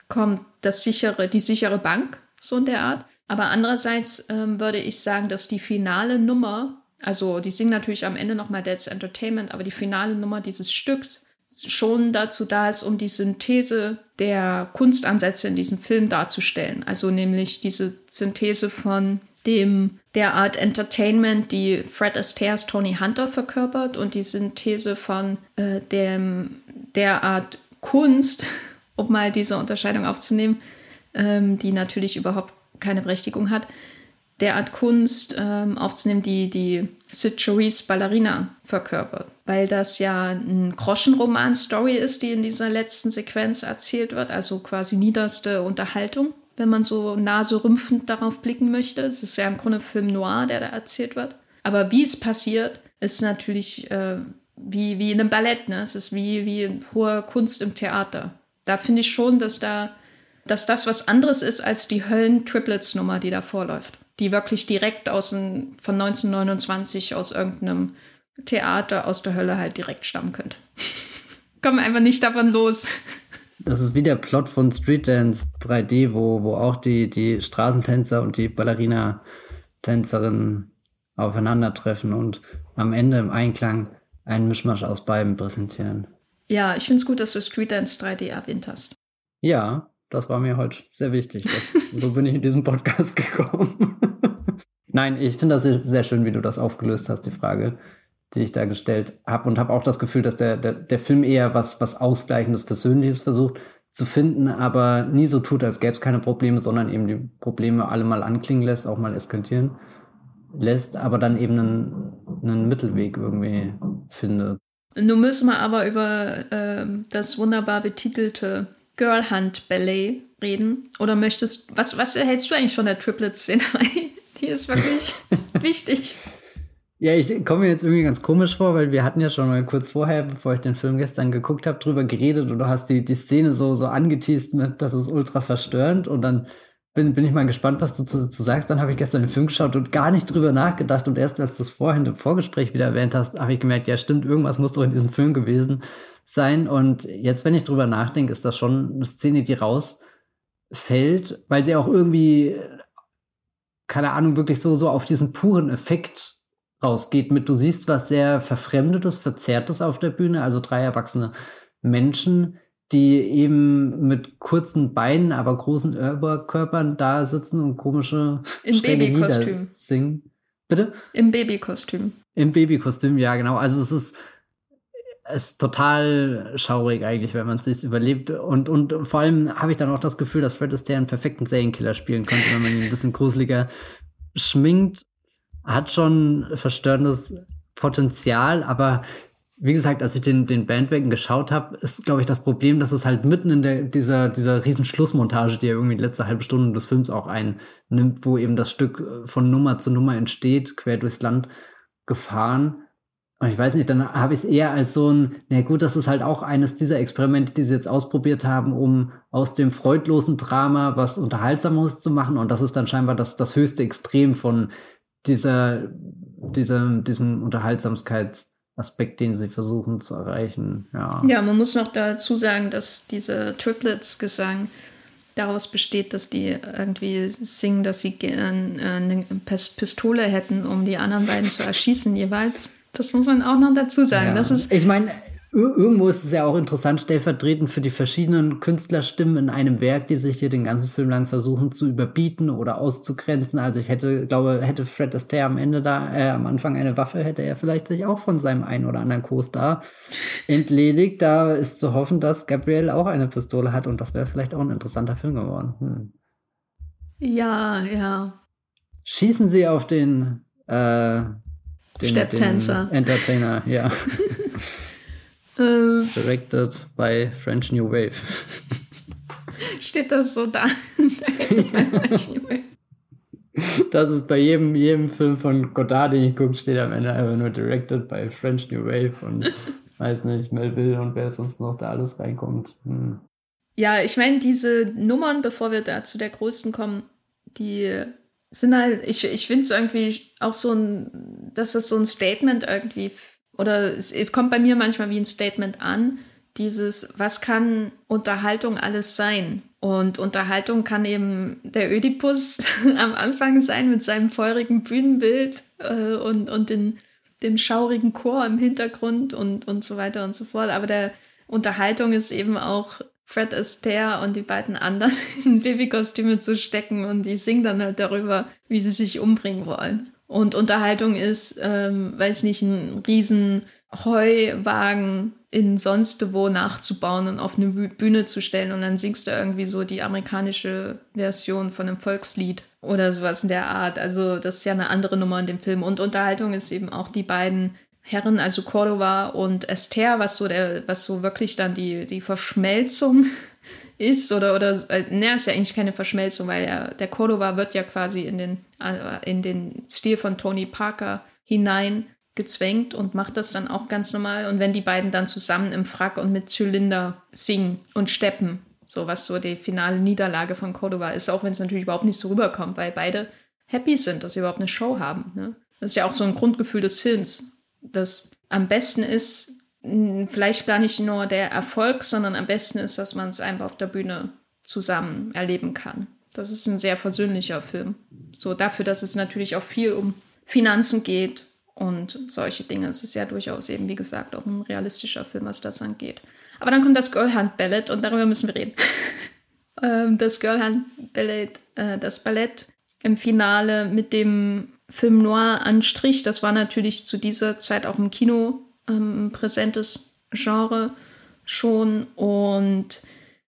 kommt das sichere, die sichere Bank, so in der Art. Aber andererseits ähm, würde ich sagen, dass die finale Nummer, also die singen natürlich am Ende nochmal Dead's Entertainment, aber die finale Nummer dieses Stücks schon dazu da ist, um die Synthese der Kunstansätze in diesem Film darzustellen. Also nämlich diese Synthese von dem der Art Entertainment, die Fred Astaire's Tony Hunter verkörpert und die Synthese von äh, dem, der Art Kunst, um mal diese Unterscheidung aufzunehmen, ähm, die natürlich überhaupt keine Berechtigung hat, der Art Kunst ähm, aufzunehmen, die die Sid Charisse Ballerina verkörpert. Weil das ja ein Groschenroman-Story ist, die in dieser letzten Sequenz erzählt wird, also quasi niederste Unterhaltung, wenn man so naserümpfend darauf blicken möchte. Es ist ja im Grunde Film Noir, der da erzählt wird. Aber wie es passiert, ist natürlich äh, wie, wie in einem Ballett. Ne? Es ist wie, wie hohe Kunst im Theater. Da finde ich schon, dass da dass das was anderes ist als die Höllen-Triplets-Nummer, die da vorläuft die wirklich direkt aus den, von 1929 aus irgendeinem Theater aus der Hölle halt direkt stammen könnte. Kommen einfach nicht davon los. Das ist wie der Plot von Street Dance 3D, wo, wo auch die, die Straßentänzer und die Ballerina-Tänzerin aufeinandertreffen und am Ende im Einklang einen Mischmasch aus beiden präsentieren. Ja, ich finde es gut, dass du Street Dance 3D erwähnt hast. Ja, das war mir heute sehr wichtig. Das, so bin ich in diesen Podcast gekommen. Nein, ich finde das sehr schön, wie du das aufgelöst hast, die Frage, die ich da gestellt habe. Und habe auch das Gefühl, dass der, der, der Film eher was, was Ausgleichendes, Persönliches versucht zu finden, aber nie so tut, als gäbe es keine Probleme, sondern eben die Probleme alle mal anklingen lässt, auch mal eskalieren lässt, aber dann eben einen, einen Mittelweg irgendwie findet. Nun müssen wir aber über äh, das wunderbar betitelte Girl Hunt Ballet reden? Oder möchtest, was, was hältst du eigentlich von der Triplet-Szene? Die ist wirklich wichtig. Ja, ich komme mir jetzt irgendwie ganz komisch vor, weil wir hatten ja schon mal kurz vorher, bevor ich den Film gestern geguckt habe, drüber geredet und du hast die, die Szene so, so angeteased mit, das ist ultra verstörend und dann bin, bin ich mal gespannt, was du zu, zu sagst. Dann habe ich gestern den Film geschaut und gar nicht drüber nachgedacht und erst als du es vorhin im Vorgespräch wieder erwähnt hast, habe ich gemerkt, ja stimmt, irgendwas muss doch in diesem Film gewesen sein. Und jetzt, wenn ich drüber nachdenke, ist das schon eine Szene, die rausfällt, weil sie auch irgendwie, keine Ahnung, wirklich so, so auf diesen puren Effekt rausgeht mit, du siehst was sehr Verfremdetes, Verzerrtes auf der Bühne, also drei erwachsene Menschen, die eben mit kurzen Beinen, aber großen Oberkörpern da sitzen und komische Im Babykostüm singen. Bitte? Im Babykostüm. Im Babykostüm, ja, genau. Also es ist ist total schaurig eigentlich, wenn man es sich überlebt. Und, und vor allem habe ich dann auch das Gefühl, dass Fred Astaire einen perfekten Serienkiller spielen könnte, wenn man ihn ein bisschen gruseliger schminkt. Hat schon verstörendes Potenzial, aber wie gesagt, als ich den, den Bandwagon geschaut habe, ist, glaube ich, das Problem, dass es halt mitten in der, dieser, dieser riesen Schlussmontage, die ja irgendwie die letzte halbe Stunde des Films auch einnimmt, wo eben das Stück von Nummer zu Nummer entsteht, quer durchs Land gefahren und ich weiß nicht, dann habe ich es eher als so ein, na gut, das ist halt auch eines dieser Experimente, die sie jetzt ausprobiert haben, um aus dem freudlosen Drama was Unterhaltsames zu machen. Und das ist dann scheinbar das, das höchste Extrem von dieser, dieser, diesem Unterhaltsamkeitsaspekt, den sie versuchen zu erreichen. Ja. ja, man muss noch dazu sagen, dass dieser Triplets-Gesang daraus besteht, dass die irgendwie singen, dass sie gern äh, eine Pistole hätten, um die anderen beiden zu erschießen jeweils. Das muss man auch noch dazu sagen. Ja. Das ist ich meine, irgendwo ist es ja auch interessant, stellvertretend für die verschiedenen Künstlerstimmen in einem Werk, die sich hier den ganzen Film lang versuchen zu überbieten oder auszugrenzen. Also ich hätte, glaube, hätte Fred Astaire am Ende da, äh, am Anfang eine Waffe, hätte er vielleicht sich auch von seinem einen oder anderen Co-Star entledigt. Da ist zu hoffen, dass Gabriel auch eine Pistole hat und das wäre vielleicht auch ein interessanter Film geworden. Hm. Ja, ja. Schießen Sie auf den äh, den. Den Entertainer, ja. Ähm. Directed by French New Wave. Steht das so da? das ist bei jedem, jedem Film von Godard, den ich gucke, steht am Ende einfach nur Directed by French New Wave und weiß nicht, Melville und wer sonst noch da alles reinkommt. Hm. Ja, ich meine, diese Nummern, bevor wir da zu der größten kommen, die sind halt, ich, ich finde es irgendwie auch so ein, dass das so ein Statement irgendwie, oder es, es kommt bei mir manchmal wie ein Statement an, dieses, was kann Unterhaltung alles sein? Und Unterhaltung kann eben der Ödipus am Anfang sein mit seinem feurigen Bühnenbild äh, und, und den, dem schaurigen Chor im Hintergrund und, und so weiter und so fort. Aber der Unterhaltung ist eben auch Fred Astaire und die beiden anderen in Babykostüme zu stecken und die singen dann halt darüber, wie sie sich umbringen wollen. Und Unterhaltung ist, ähm, weiß nicht, ein riesen Heuwagen in sonst wo nachzubauen und auf eine Bühne zu stellen und dann singst du irgendwie so die amerikanische Version von einem Volkslied oder sowas in der Art. Also das ist ja eine andere Nummer in dem Film. Und Unterhaltung ist eben auch die beiden Herren, also Cordova und Esther, was so der, was so wirklich dann die, die Verschmelzung ist oder oder äh, ne, ist ja eigentlich keine Verschmelzung, weil er, der Cordova wird ja quasi in den äh, in den Stil von Tony Parker hinein gezwängt und macht das dann auch ganz normal. Und wenn die beiden dann zusammen im Frack und mit Zylinder singen und steppen, so was so die finale Niederlage von Cordova ist, auch wenn es natürlich überhaupt nicht so rüberkommt, weil beide happy sind, dass sie überhaupt eine Show haben. Ne? Das ist ja auch so ein Grundgefühl des Films, das am besten ist, vielleicht gar nicht nur der Erfolg, sondern am besten ist, dass man es einfach auf der Bühne zusammen erleben kann. Das ist ein sehr versöhnlicher Film. So dafür, dass es natürlich auch viel um Finanzen geht und solche Dinge. Es ist ja durchaus eben, wie gesagt, auch ein realistischer Film, was das angeht. Aber dann kommt das Girl Hunt Ballett und darüber müssen wir reden. Ähm, das Girl Hunt Ballett, äh, das Ballett im Finale mit dem Film Noir Anstrich, das war natürlich zu dieser Zeit auch im Kino ähm, präsentes Genre schon. Und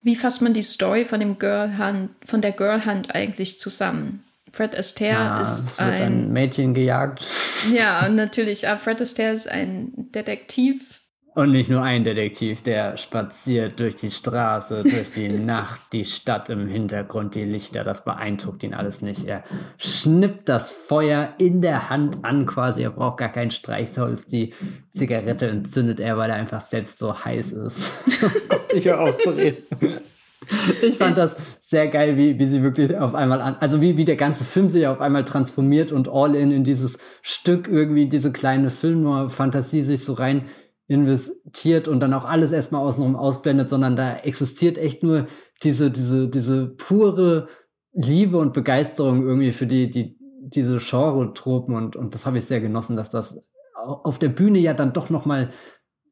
wie fasst man die Story von dem Girl Hunt, von der Girl Hunt eigentlich zusammen? Fred Astaire ja, ist ein, ein, Mädchen gejagt. Ja, natürlich. Fred Astaire ist ein Detektiv. Und nicht nur ein Detektiv, der spaziert durch die Straße, durch die Nacht, die Stadt im Hintergrund, die Lichter, das beeindruckt ihn alles nicht. Er schnippt das Feuer in der Hand an quasi, er braucht gar kein Streichholz, die Zigarette entzündet er, weil er einfach selbst so heiß ist. ich höre auf zu reden. Ich fand das sehr geil, wie, wie sie wirklich auf einmal an, also wie, wie der ganze Film sich auf einmal transformiert und all in in dieses Stück irgendwie, diese kleine Film-Fantasie sich so rein investiert und dann auch alles erstmal außenrum ausblendet, sondern da existiert echt nur diese, diese, diese pure Liebe und Begeisterung irgendwie für die, die, diese Genre-Tropen und, und das habe ich sehr genossen, dass das auf der Bühne ja dann doch nochmal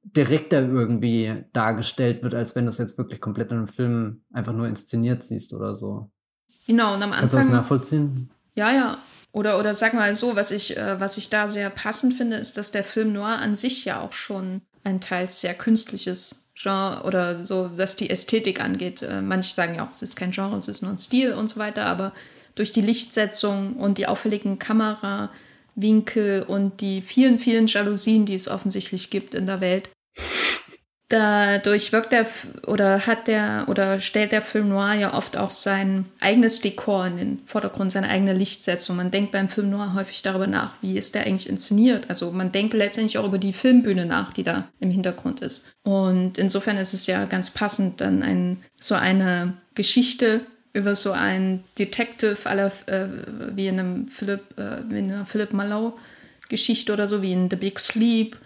direkter irgendwie dargestellt wird, als wenn du es jetzt wirklich komplett in einem Film einfach nur inszeniert siehst oder so. Genau, und am Anfang. Kannst du das nachvollziehen? Ja, ja. Oder, oder sag mal so, was ich, äh, was ich da sehr passend finde, ist, dass der Film Noir an sich ja auch schon ein teils sehr künstliches Genre oder so, was die Ästhetik angeht. Äh, manche sagen ja auch, es ist kein Genre, es ist nur ein Stil und so weiter, aber durch die Lichtsetzung und die auffälligen Kamerawinkel und die vielen, vielen Jalousien, die es offensichtlich gibt in der Welt, Dadurch wirkt der oder hat der oder stellt der Film Noir ja oft auch sein eigenes Dekor in den Vordergrund, seine eigene Lichtsetzung. Man denkt beim Film Noir häufig darüber nach, wie ist der eigentlich inszeniert. Also man denkt letztendlich auch über die Filmbühne nach, die da im Hintergrund ist. Und insofern ist es ja ganz passend, dann ein, so eine Geschichte über so einen Detective aller, äh, wie in einem Philip, äh, wie in einer Philip Marlowe Geschichte oder so, wie in The Big Sleep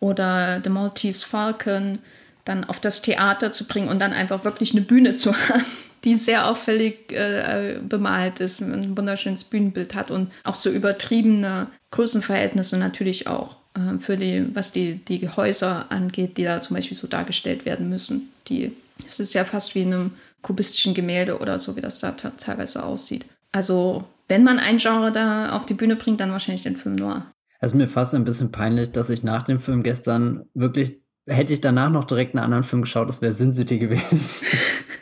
oder The Maltese Falcon dann auf das Theater zu bringen und dann einfach wirklich eine Bühne zu haben, die sehr auffällig äh, bemalt ist, ein wunderschönes Bühnenbild hat und auch so übertriebene Größenverhältnisse natürlich auch äh, für die, was die, die Häuser angeht, die da zum Beispiel so dargestellt werden müssen. Die, es ist ja fast wie in einem kubistischen Gemälde oder so, wie das da teilweise aussieht. Also, wenn man ein Genre da auf die Bühne bringt, dann wahrscheinlich den Film Noir. Es ist mir fast ein bisschen peinlich, dass ich nach dem Film gestern wirklich, hätte ich danach noch direkt einen anderen Film geschaut, das wäre Sin City gewesen.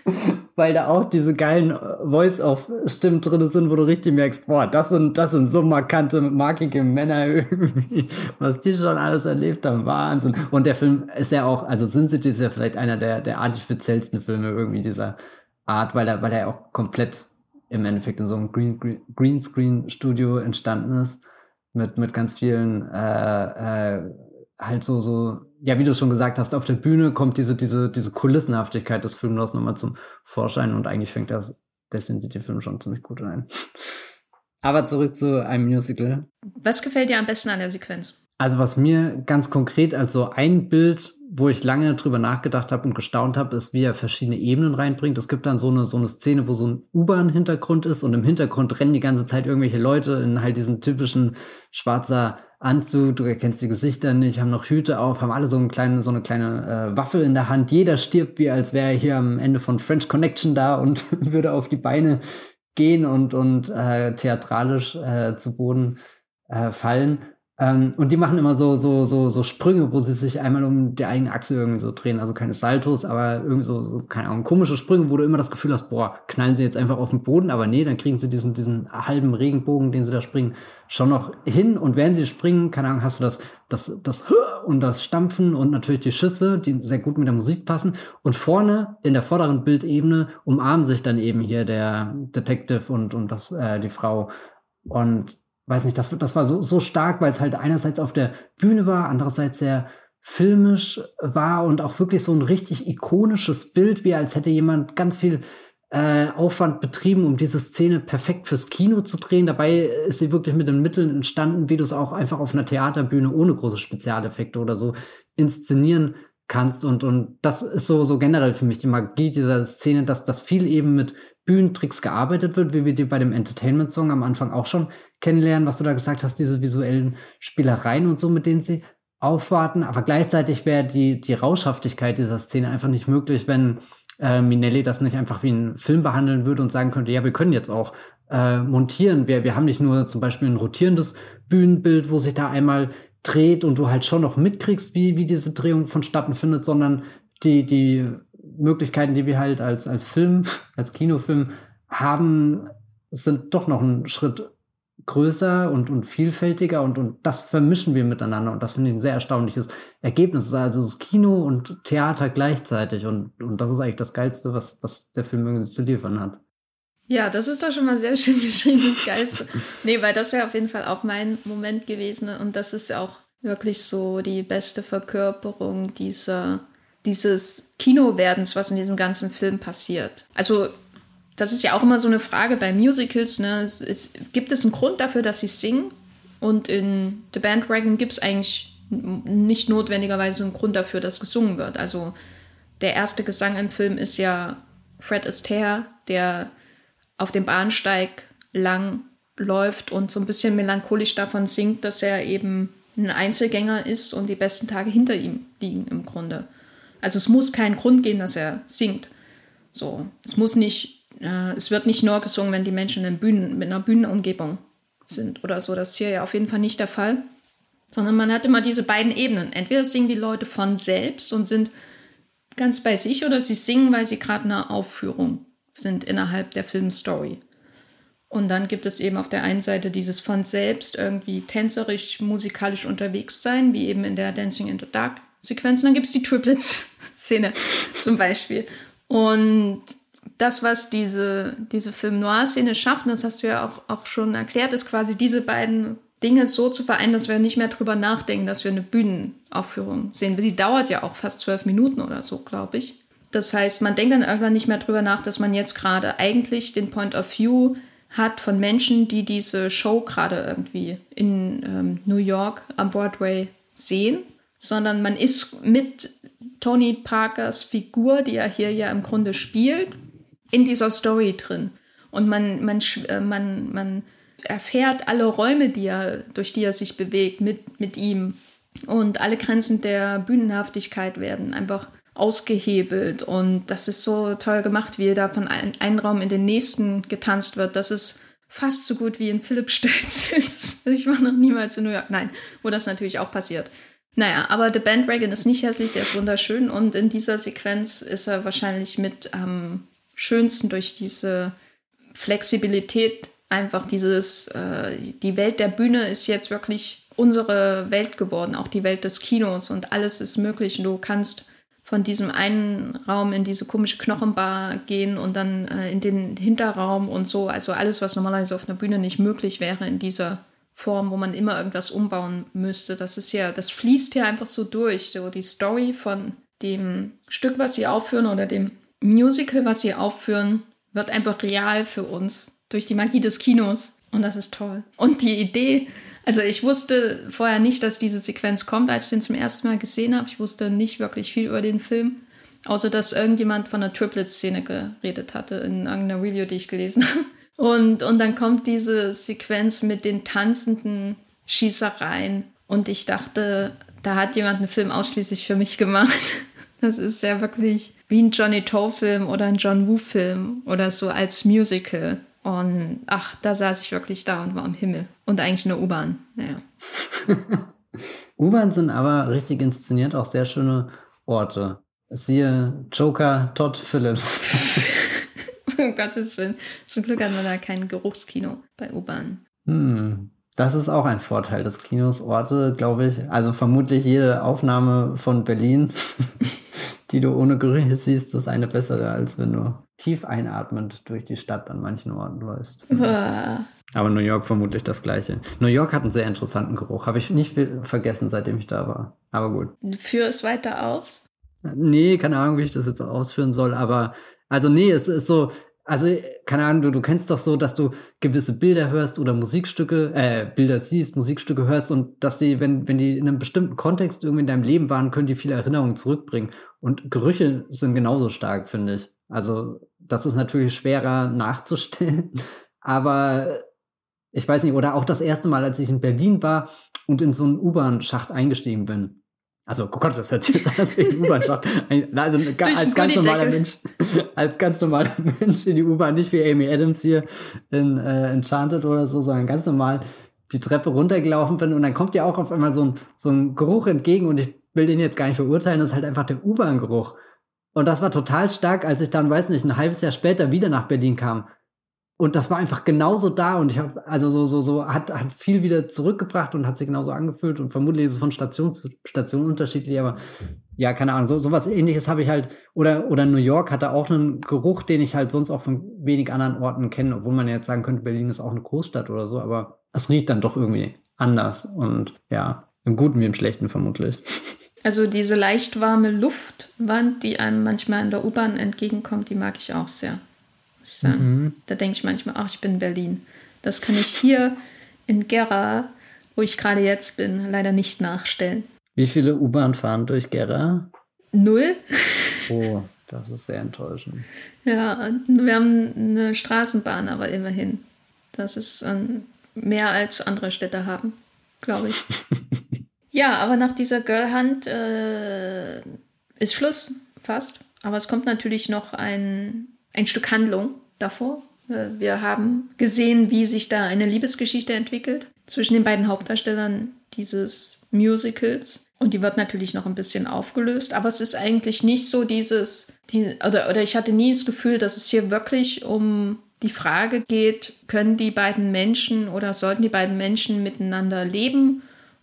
Weil da auch diese geilen Voice-Off-Stimmen drin sind, wo du richtig merkst, boah, das sind, das sind so markante, markige Männer irgendwie, was die schon alles erlebt haben, Wahnsinn. Und der Film ist ja auch, also Sin City ist ja vielleicht einer der, der artifiziellsten Filme irgendwie dieser Art, weil er, weil er auch komplett im Endeffekt in so einem Green, Green, Greenscreen-Studio entstanden ist mit, mit ganz vielen, äh, äh, halt so, so, ja, wie du schon gesagt hast, auf der Bühne kommt diese, diese, diese Kulissenhaftigkeit des Films nochmal zum Vorschein und eigentlich fängt das, der Sin City-Film schon ziemlich gut ein. Aber zurück zu einem Musical. Was gefällt dir am besten an der Sequenz? Also, was mir ganz konkret als so ein Bild wo ich lange drüber nachgedacht habe und gestaunt habe, ist, wie er verschiedene Ebenen reinbringt. Es gibt dann so eine, so eine Szene, wo so ein U-Bahn-Hintergrund ist und im Hintergrund rennen die ganze Zeit irgendwelche Leute in halt diesen typischen schwarzer Anzug, du erkennst die Gesichter nicht, haben noch Hüte auf, haben alle so, einen kleinen, so eine kleine äh, Waffe in der Hand. Jeder stirbt wie, als wäre er hier am Ende von French Connection da und würde auf die Beine gehen und, und äh, theatralisch äh, zu Boden äh, fallen. Ähm, und die machen immer so, so, so, so Sprünge, wo sie sich einmal um die eigene Achse irgendwie so drehen. Also keine Saltos, aber irgendwie so, so, keine Ahnung, komische Sprünge, wo du immer das Gefühl hast, boah, knallen sie jetzt einfach auf den Boden, aber nee, dann kriegen sie diesen, diesen halben Regenbogen, den sie da springen, schon noch hin. Und während sie springen, keine Ahnung, hast du das, das, das und das Stampfen und natürlich die Schüsse, die sehr gut mit der Musik passen. Und vorne in der vorderen Bildebene umarmen sich dann eben hier der Detective und, und das, äh, die Frau. Und weiß nicht, das, das war so, so stark, weil es halt einerseits auf der Bühne war, andererseits sehr filmisch war und auch wirklich so ein richtig ikonisches Bild, wie als hätte jemand ganz viel äh, Aufwand betrieben, um diese Szene perfekt fürs Kino zu drehen. Dabei ist sie wirklich mit den Mitteln entstanden, wie du es auch einfach auf einer Theaterbühne ohne große Spezialeffekte oder so inszenieren kannst. Und, und das ist so, so generell für mich die Magie dieser Szene, dass das viel eben mit Bühnentricks gearbeitet wird, wie wir die bei dem Entertainment-Song am Anfang auch schon kennenlernen, was du da gesagt hast, diese visuellen Spielereien und so, mit denen sie aufwarten. Aber gleichzeitig wäre die, die Rauschhaftigkeit dieser Szene einfach nicht möglich, wenn äh, Minelli das nicht einfach wie einen Film behandeln würde und sagen könnte, ja, wir können jetzt auch äh, montieren. Wir, wir haben nicht nur zum Beispiel ein rotierendes Bühnenbild, wo sich da einmal dreht und du halt schon noch mitkriegst, wie, wie diese Drehung vonstatten findet, sondern die, die Möglichkeiten, die wir halt als, als Film, als Kinofilm haben, sind doch noch einen Schritt größer und, und vielfältiger und, und das vermischen wir miteinander und das finde ich ein sehr erstaunliches Ergebnis. Also das Kino und Theater gleichzeitig und, und das ist eigentlich das Geilste, was, was der Film irgendwie zu liefern hat. Ja, das ist doch schon mal sehr schön beschrieben, das Geilste. nee, weil das wäre auf jeden Fall auch mein Moment gewesen und das ist ja auch wirklich so die beste Verkörperung dieser, dieses Kinowerdens, was in diesem ganzen Film passiert. Also das ist ja auch immer so eine Frage bei Musicals. Ne? Es, es, gibt es einen Grund dafür, dass sie singen? Und in The Bandwagon gibt es eigentlich nicht notwendigerweise einen Grund dafür, dass gesungen wird. Also der erste Gesang im Film ist ja Fred Astaire, der auf dem Bahnsteig lang läuft und so ein bisschen melancholisch davon singt, dass er eben ein Einzelgänger ist und die besten Tage hinter ihm liegen im Grunde. Also es muss keinen Grund geben, dass er singt. So, es muss nicht äh, es wird nicht nur gesungen, wenn die Menschen in Bühnen, mit einer Bühnenumgebung sind oder so. Das ist hier ja auf jeden Fall nicht der Fall. Sondern man hat immer diese beiden Ebenen. Entweder singen die Leute von selbst und sind ganz bei sich oder sie singen, weil sie gerade eine Aufführung sind innerhalb der Filmstory. Und dann gibt es eben auf der einen Seite dieses von selbst irgendwie tänzerisch, musikalisch unterwegs sein, wie eben in der Dancing in the Dark Sequenz. Und dann gibt es die Triplets-Szene zum Beispiel. Und das, was diese, diese Film-Noir-Szene schafft, das hast du ja auch, auch schon erklärt, ist quasi diese beiden Dinge so zu vereinen, dass wir nicht mehr drüber nachdenken, dass wir eine Bühnenaufführung sehen. Die dauert ja auch fast zwölf Minuten oder so, glaube ich. Das heißt, man denkt dann irgendwann nicht mehr drüber nach, dass man jetzt gerade eigentlich den Point of View hat von Menschen, die diese Show gerade irgendwie in ähm, New York am Broadway sehen, sondern man ist mit Tony Parkers Figur, die er hier ja im Grunde spielt, in dieser Story drin. Und man, man, äh, man, man erfährt alle Räume, die er, durch die er sich bewegt, mit, mit ihm. Und alle Grenzen der Bühnenhaftigkeit werden einfach ausgehebelt. Und das ist so toll gemacht, wie da von ein, einem Raum in den nächsten getanzt wird. Das ist fast so gut wie in Philipp Stelz. ich war noch niemals in New York. Nein, wo das natürlich auch passiert. Naja, aber The Bandwagon ist nicht hässlich, der ist wunderschön und in dieser Sequenz ist er wahrscheinlich mit ähm, schönsten durch diese Flexibilität, einfach dieses, äh, die Welt der Bühne ist jetzt wirklich unsere Welt geworden, auch die Welt des Kinos und alles ist möglich. Du kannst von diesem einen Raum in diese komische Knochenbar gehen und dann äh, in den Hinterraum und so. Also alles, was normalerweise auf einer Bühne nicht möglich wäre in dieser Form, wo man immer irgendwas umbauen müsste. Das ist ja, das fließt hier einfach so durch. So die Story von dem Stück, was sie aufführen oder dem Musical, was sie aufführen, wird einfach real für uns durch die Magie des Kinos. Und das ist toll. Und die Idee, also ich wusste vorher nicht, dass diese Sequenz kommt, als ich den zum ersten Mal gesehen habe. Ich wusste nicht wirklich viel über den Film, außer dass irgendjemand von der Triplet-Szene geredet hatte in irgendeiner Review, die ich gelesen habe. Und, und dann kommt diese Sequenz mit den tanzenden Schießereien Und ich dachte, da hat jemand einen Film ausschließlich für mich gemacht. Das ist ja wirklich wie ein Johnny Toe-Film oder ein John Woo-Film oder so als Musical. Und ach, da saß ich wirklich da und war am Himmel. Und eigentlich eine U-Bahn. Naja. U-Bahn sind aber richtig inszeniert, auch sehr schöne Orte. Siehe Joker Todd Phillips. um Gottes Willen. Zum Glück hat man da kein Geruchskino bei U-Bahn. Hm. Das ist auch ein Vorteil des Kinos. Orte, glaube ich, also vermutlich jede Aufnahme von Berlin, die du ohne Gerüche siehst, ist eine bessere, als wenn du tief einatmend durch die Stadt an manchen Orten läufst. Aber New York vermutlich das gleiche. New York hat einen sehr interessanten Geruch. Habe ich nicht vergessen, seitdem ich da war. Aber gut. Führ es weiter aus? Nee, keine Ahnung, wie ich das jetzt ausführen soll. Aber also nee, es ist so, also, keine Ahnung, du, du kennst doch so, dass du gewisse Bilder hörst oder Musikstücke, äh, Bilder siehst, Musikstücke hörst und dass die, wenn, wenn die in einem bestimmten Kontext irgendwie in deinem Leben waren, können die viele Erinnerungen zurückbringen. Und Gerüche sind genauso stark, finde ich. Also, das ist natürlich schwerer nachzustellen, aber ich weiß nicht, oder auch das erste Mal, als ich in Berlin war und in so einen U-Bahn-Schacht eingestiegen bin also, oh Gott, das hört sich jetzt an, als wäre ich U-Bahn-Schacht. Also, als ganz normaler Mensch, als ganz normaler Mensch in die U-Bahn, nicht wie Amy Adams hier in äh, Enchanted oder so, sondern ganz normal die Treppe runtergelaufen bin und dann kommt ja auch auf einmal so ein, so ein Geruch entgegen und ich will den jetzt gar nicht verurteilen, das ist halt einfach der U-Bahn-Geruch. Und das war total stark, als ich dann, weiß nicht, ein halbes Jahr später wieder nach Berlin kam. Und das war einfach genauso da und ich habe, also so, so, so, hat, hat viel wieder zurückgebracht und hat sich genauso angefühlt und vermutlich ist es von Station zu Station unterschiedlich, aber ja, keine Ahnung, so, so was ähnliches habe ich halt, oder, oder New York hatte auch einen Geruch, den ich halt sonst auch von wenig anderen Orten kenne, obwohl man jetzt sagen könnte, Berlin ist auch eine Großstadt oder so, aber es riecht dann doch irgendwie anders und ja, im Guten wie im Schlechten vermutlich. Also diese leicht warme Luftwand, die einem manchmal in der U-Bahn entgegenkommt, die mag ich auch sehr muss ich sagen. Mhm. Da denke ich manchmal, ach, ich bin in Berlin. Das kann ich hier in Gera, wo ich gerade jetzt bin, leider nicht nachstellen. Wie viele U-Bahn fahren durch Gera? Null. Oh, das ist sehr enttäuschend. Ja, wir haben eine Straßenbahn, aber immerhin. Das ist ähm, mehr als andere Städte haben, glaube ich. ja, aber nach dieser Girl-Hand äh, ist Schluss, fast. Aber es kommt natürlich noch ein ein Stück Handlung davor. Äh, wir haben gesehen, wie sich da eine Liebesgeschichte entwickelt zwischen den beiden Hauptdarstellern dieses Musicals. Und die wird natürlich noch ein bisschen aufgelöst, aber es ist eigentlich nicht so dieses, die, oder, oder ich hatte nie das Gefühl, dass es hier wirklich um die Frage geht, können die beiden Menschen oder sollten die beiden Menschen miteinander leben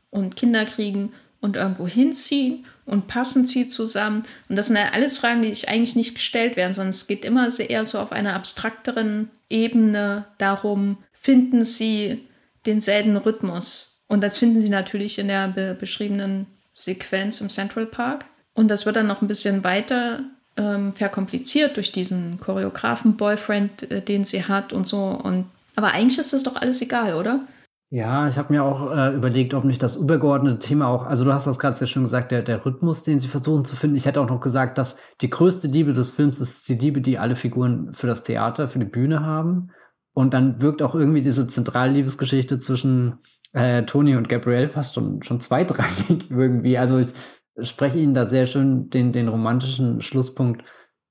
und Kinder kriegen und irgendwo hinziehen und passen sie zusammen? Und das sind ja alles Fragen, die ich eigentlich nicht gestellt werden, sondern es geht immer eher so auf einer abstrakteren Ebene darum, finden sie denselben Rhythmus? Und das finden sie natürlich in der be beschriebenen Sequenz im Central Park. Und das wird dann noch ein bisschen weiter ähm, verkompliziert durch diesen Choreografen-Boyfriend, äh, den sie hat und so. Und, aber eigentlich ist das doch alles egal, oder? Ja, ich habe mir auch äh, überlegt, ob nicht das übergeordnete Thema auch, also du hast das gerade sehr schön gesagt, der, der Rhythmus, den sie versuchen zu finden. Ich hätte auch noch gesagt, dass die größte Liebe des Films ist die Liebe, die alle Figuren für das Theater, für die Bühne haben. Und dann wirkt auch irgendwie diese zentrale Liebesgeschichte zwischen äh, Toni und Gabrielle fast schon, schon zweitrangig irgendwie. Also ich spreche ihnen da sehr schön den, den romantischen Schlusspunkt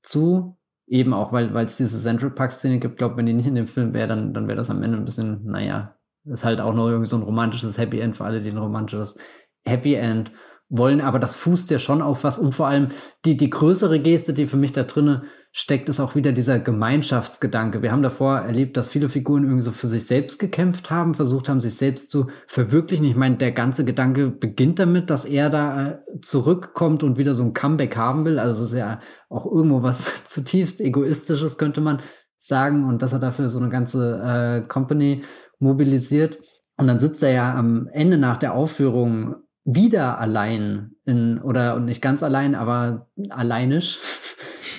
zu. Eben auch, weil es diese Central Park-Szene gibt. Ich glaube, wenn die nicht in dem Film wäre, dann, dann wäre das am Ende ein bisschen, naja, ist halt auch noch irgendwie so ein romantisches Happy End für alle, die ein romantisches Happy End wollen. Aber das fußt ja schon auf was. Und vor allem die, die größere Geste, die für mich da drinne steckt, ist auch wieder dieser Gemeinschaftsgedanke. Wir haben davor erlebt, dass viele Figuren irgendwie so für sich selbst gekämpft haben, versucht haben, sich selbst zu verwirklichen. Ich meine, der ganze Gedanke beginnt damit, dass er da äh, zurückkommt und wieder so ein Comeback haben will. Also es ist ja auch irgendwo was zutiefst egoistisches, könnte man sagen. Und dass er dafür so eine ganze äh, Company mobilisiert. Und dann sitzt er ja am Ende nach der Aufführung wieder allein in, oder nicht ganz allein, aber alleinisch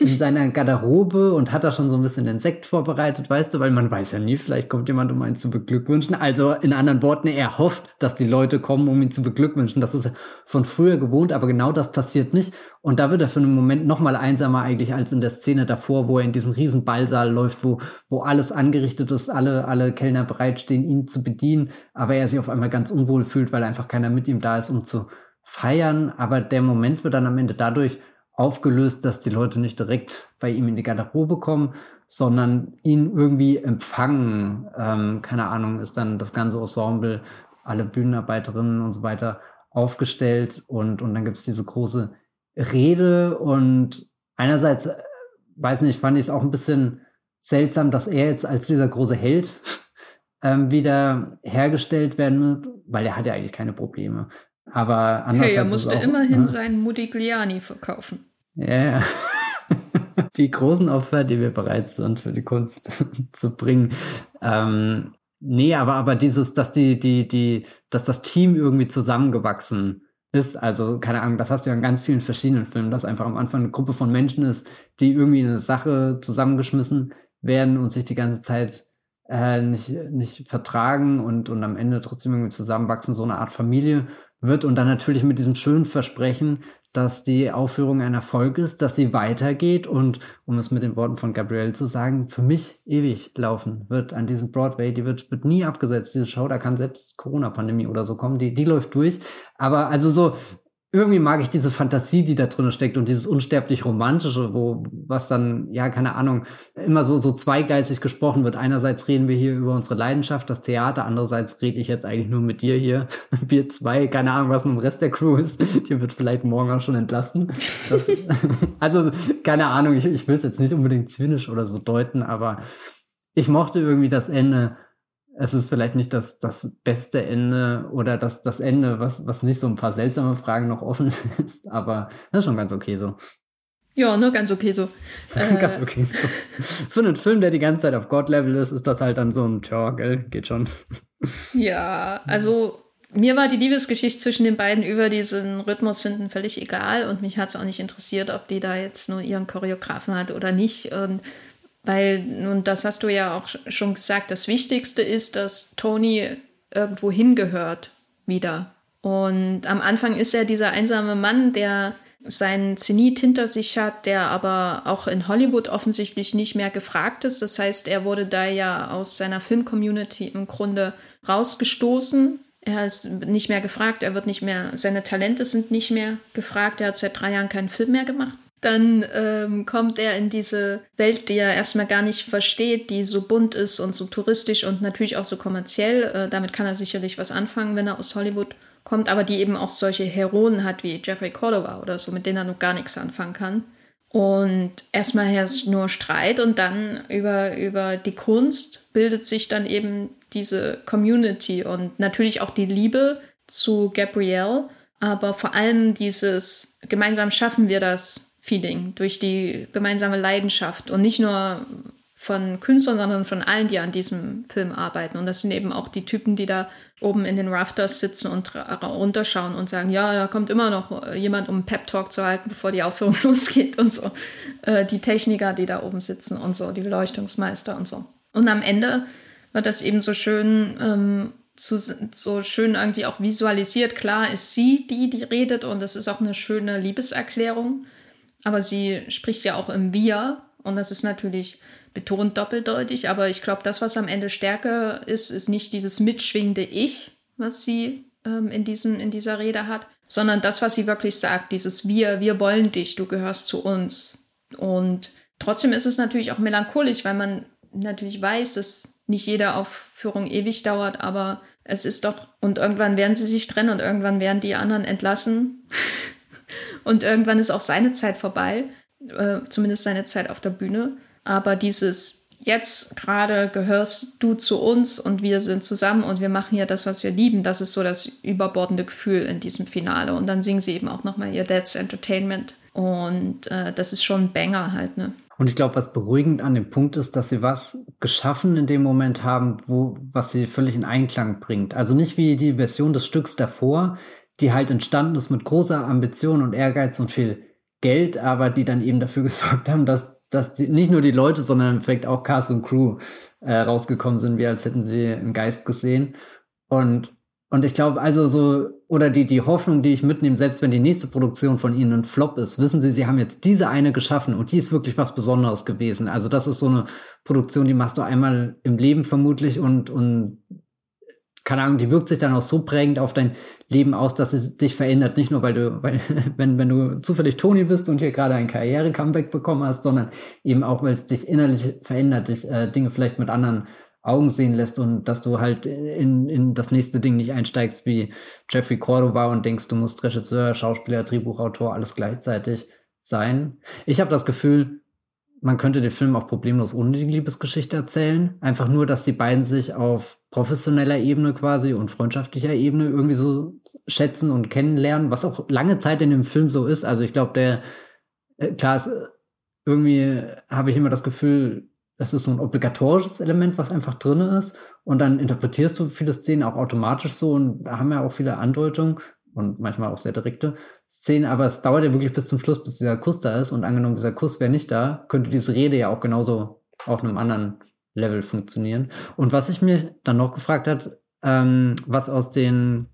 in seiner Garderobe und hat da schon so ein bisschen den Sekt vorbereitet, weißt du, weil man weiß ja nie, vielleicht kommt jemand, um einen zu beglückwünschen. Also in anderen Worten, er hofft, dass die Leute kommen, um ihn zu beglückwünschen. Das ist von früher gewohnt, aber genau das passiert nicht. Und da wird er für einen Moment noch mal einsamer eigentlich als in der Szene davor, wo er in diesen riesen Ballsaal läuft, wo, wo alles angerichtet ist, alle, alle Kellner bereitstehen, ihn zu bedienen, aber er sich auf einmal ganz unwohl fühlt, weil einfach keiner mit ihm da ist, um zu feiern. Aber der Moment wird dann am Ende dadurch aufgelöst, dass die Leute nicht direkt bei ihm in die Garderobe kommen, sondern ihn irgendwie empfangen. Ähm, keine Ahnung, ist dann das ganze Ensemble, alle Bühnenarbeiterinnen und so weiter aufgestellt und, und dann gibt es diese große Rede und einerseits, äh, weiß nicht, fand ich es auch ein bisschen seltsam, dass er jetzt als dieser große Held ähm, wieder hergestellt werden wird, weil er hat ja eigentlich keine Probleme. Aber andererseits. Hey, er musste auch, immerhin ne? seinen Modigliani verkaufen. Ja, die großen Opfer, die wir bereit sind, für die Kunst zu bringen. Ähm, nee, aber, aber dieses, dass die, die, die, dass das Team irgendwie zusammengewachsen ist. Also, keine Ahnung, das hast du ja in ganz vielen verschiedenen Filmen, dass einfach am Anfang eine Gruppe von Menschen ist, die irgendwie in eine Sache zusammengeschmissen werden und sich die ganze Zeit äh, nicht, nicht vertragen und, und am Ende trotzdem irgendwie zusammenwachsen, so eine Art Familie wird und dann natürlich mit diesem schönen Versprechen, dass die Aufführung ein Erfolg ist, dass sie weitergeht und, um es mit den Worten von Gabrielle zu sagen, für mich ewig laufen wird an diesem Broadway. Die wird, wird nie abgesetzt, diese Show. Da kann selbst Corona-Pandemie oder so kommen. Die, die läuft durch. Aber also so, irgendwie mag ich diese Fantasie, die da drin steckt und dieses unsterblich romantische, wo was dann ja keine Ahnung immer so so zweigeistig gesprochen wird. Einerseits reden wir hier über unsere Leidenschaft, das Theater, andererseits rede ich jetzt eigentlich nur mit dir hier, wir zwei, keine Ahnung, was mit dem Rest der Crew ist. Die wird vielleicht morgen auch schon entlassen. Das, also keine Ahnung, ich, ich will es jetzt nicht unbedingt zynisch oder so deuten, aber ich mochte irgendwie das Ende es ist vielleicht nicht das, das beste Ende oder das, das Ende, was, was nicht so ein paar seltsame Fragen noch offen ist, aber das ist schon ganz okay so. Ja, nur ganz okay so. Äh, ganz okay so. Für einen Film, der die ganze Zeit auf God-Level ist, ist das halt dann so ein, tja, gell, geht schon. Ja, also mir war die Liebesgeschichte zwischen den beiden über diesen Rhythmus finden völlig egal und mich hat es auch nicht interessiert, ob die da jetzt nur ihren Choreografen hat oder nicht. Und weil, nun, das hast du ja auch schon gesagt, das Wichtigste ist, dass Tony irgendwo hingehört wieder. Und am Anfang ist er dieser einsame Mann, der seinen Zenit hinter sich hat, der aber auch in Hollywood offensichtlich nicht mehr gefragt ist. Das heißt, er wurde da ja aus seiner Filmcommunity im Grunde rausgestoßen. Er ist nicht mehr gefragt, er wird nicht mehr, seine Talente sind nicht mehr gefragt. Er hat seit drei Jahren keinen Film mehr gemacht dann ähm, kommt er in diese Welt, die er erstmal gar nicht versteht, die so bunt ist und so touristisch und natürlich auch so kommerziell. Äh, damit kann er sicherlich was anfangen, wenn er aus Hollywood kommt, aber die eben auch solche Heroen hat wie Jeffrey Cordova oder so, mit denen er noch gar nichts anfangen kann. Und erstmal herrscht nur Streit und dann über, über die Kunst bildet sich dann eben diese Community und natürlich auch die Liebe zu Gabrielle, aber vor allem dieses gemeinsam schaffen wir das Feeling, durch die gemeinsame Leidenschaft und nicht nur von Künstlern, sondern von allen, die an diesem Film arbeiten. Und das sind eben auch die Typen, die da oben in den Rafters sitzen und runterschauen und sagen, ja, da kommt immer noch jemand, um einen Pep-Talk zu halten, bevor die Aufführung losgeht und so. Äh, die Techniker, die da oben sitzen und so, die Beleuchtungsmeister und so. Und am Ende wird das eben so schön ähm, zu, so schön irgendwie auch visualisiert. Klar ist sie die, die redet und es ist auch eine schöne Liebeserklärung. Aber sie spricht ja auch im Wir und das ist natürlich betont doppeldeutig. Aber ich glaube, das, was am Ende stärker ist, ist nicht dieses mitschwingende Ich, was sie ähm, in, diesem, in dieser Rede hat, sondern das, was sie wirklich sagt, dieses Wir, wir wollen dich, du gehörst zu uns. Und trotzdem ist es natürlich auch melancholisch, weil man natürlich weiß, dass nicht jede Aufführung ewig dauert, aber es ist doch, und irgendwann werden sie sich trennen und irgendwann werden die anderen entlassen. Und irgendwann ist auch seine Zeit vorbei, äh, zumindest seine Zeit auf der Bühne. Aber dieses jetzt gerade gehörst du zu uns und wir sind zusammen und wir machen ja das, was wir lieben, das ist so das überbordende Gefühl in diesem Finale. Und dann singen sie eben auch nochmal ihr That's Entertainment. Und äh, das ist schon ein Banger halt, ne? Und ich glaube, was beruhigend an dem Punkt ist, dass sie was geschaffen in dem Moment haben, wo, was sie völlig in Einklang bringt. Also nicht wie die Version des Stücks davor, die halt entstanden ist mit großer Ambition und Ehrgeiz und viel Geld, aber die dann eben dafür gesorgt haben, dass, dass die, nicht nur die Leute, sondern im Endeffekt auch Cast und Crew äh, rausgekommen sind, wie als hätten sie einen Geist gesehen. Und, und ich glaube, also so, oder die, die Hoffnung, die ich mitnehme, selbst wenn die nächste Produktion von ihnen ein Flop ist, wissen sie, sie haben jetzt diese eine geschaffen und die ist wirklich was Besonderes gewesen. Also das ist so eine Produktion, die machst du einmal im Leben vermutlich und, und keine Ahnung, die wirkt sich dann auch so prägend auf dein Leben aus, dass es dich verändert. Nicht nur, weil du, weil, wenn, wenn du zufällig Toni bist und hier gerade ein Karriere-Comeback bekommen hast, sondern eben auch, weil es dich innerlich verändert, dich äh, Dinge vielleicht mit anderen Augen sehen lässt und dass du halt in, in das nächste Ding nicht einsteigst wie Jeffrey Cordova und denkst, du musst Regisseur, Schauspieler, Drehbuchautor, alles gleichzeitig sein. Ich habe das Gefühl, man könnte den Film auch problemlos ohne die Liebesgeschichte erzählen. Einfach nur, dass die beiden sich auf professioneller Ebene quasi und freundschaftlicher Ebene irgendwie so schätzen und kennenlernen, was auch lange Zeit in dem Film so ist. Also ich glaube, der, äh, klar, ist, irgendwie habe ich immer das Gefühl, das ist so ein obligatorisches Element, was einfach drin ist. Und dann interpretierst du viele Szenen auch automatisch so und haben ja auch viele Andeutungen und manchmal auch sehr direkte Szenen, aber es dauert ja wirklich bis zum Schluss, bis dieser Kuss da ist und angenommen, dieser Kuss wäre nicht da, könnte diese Rede ja auch genauso auf einem anderen Level funktionieren. Und was ich mir dann noch gefragt hat, ähm, was aus den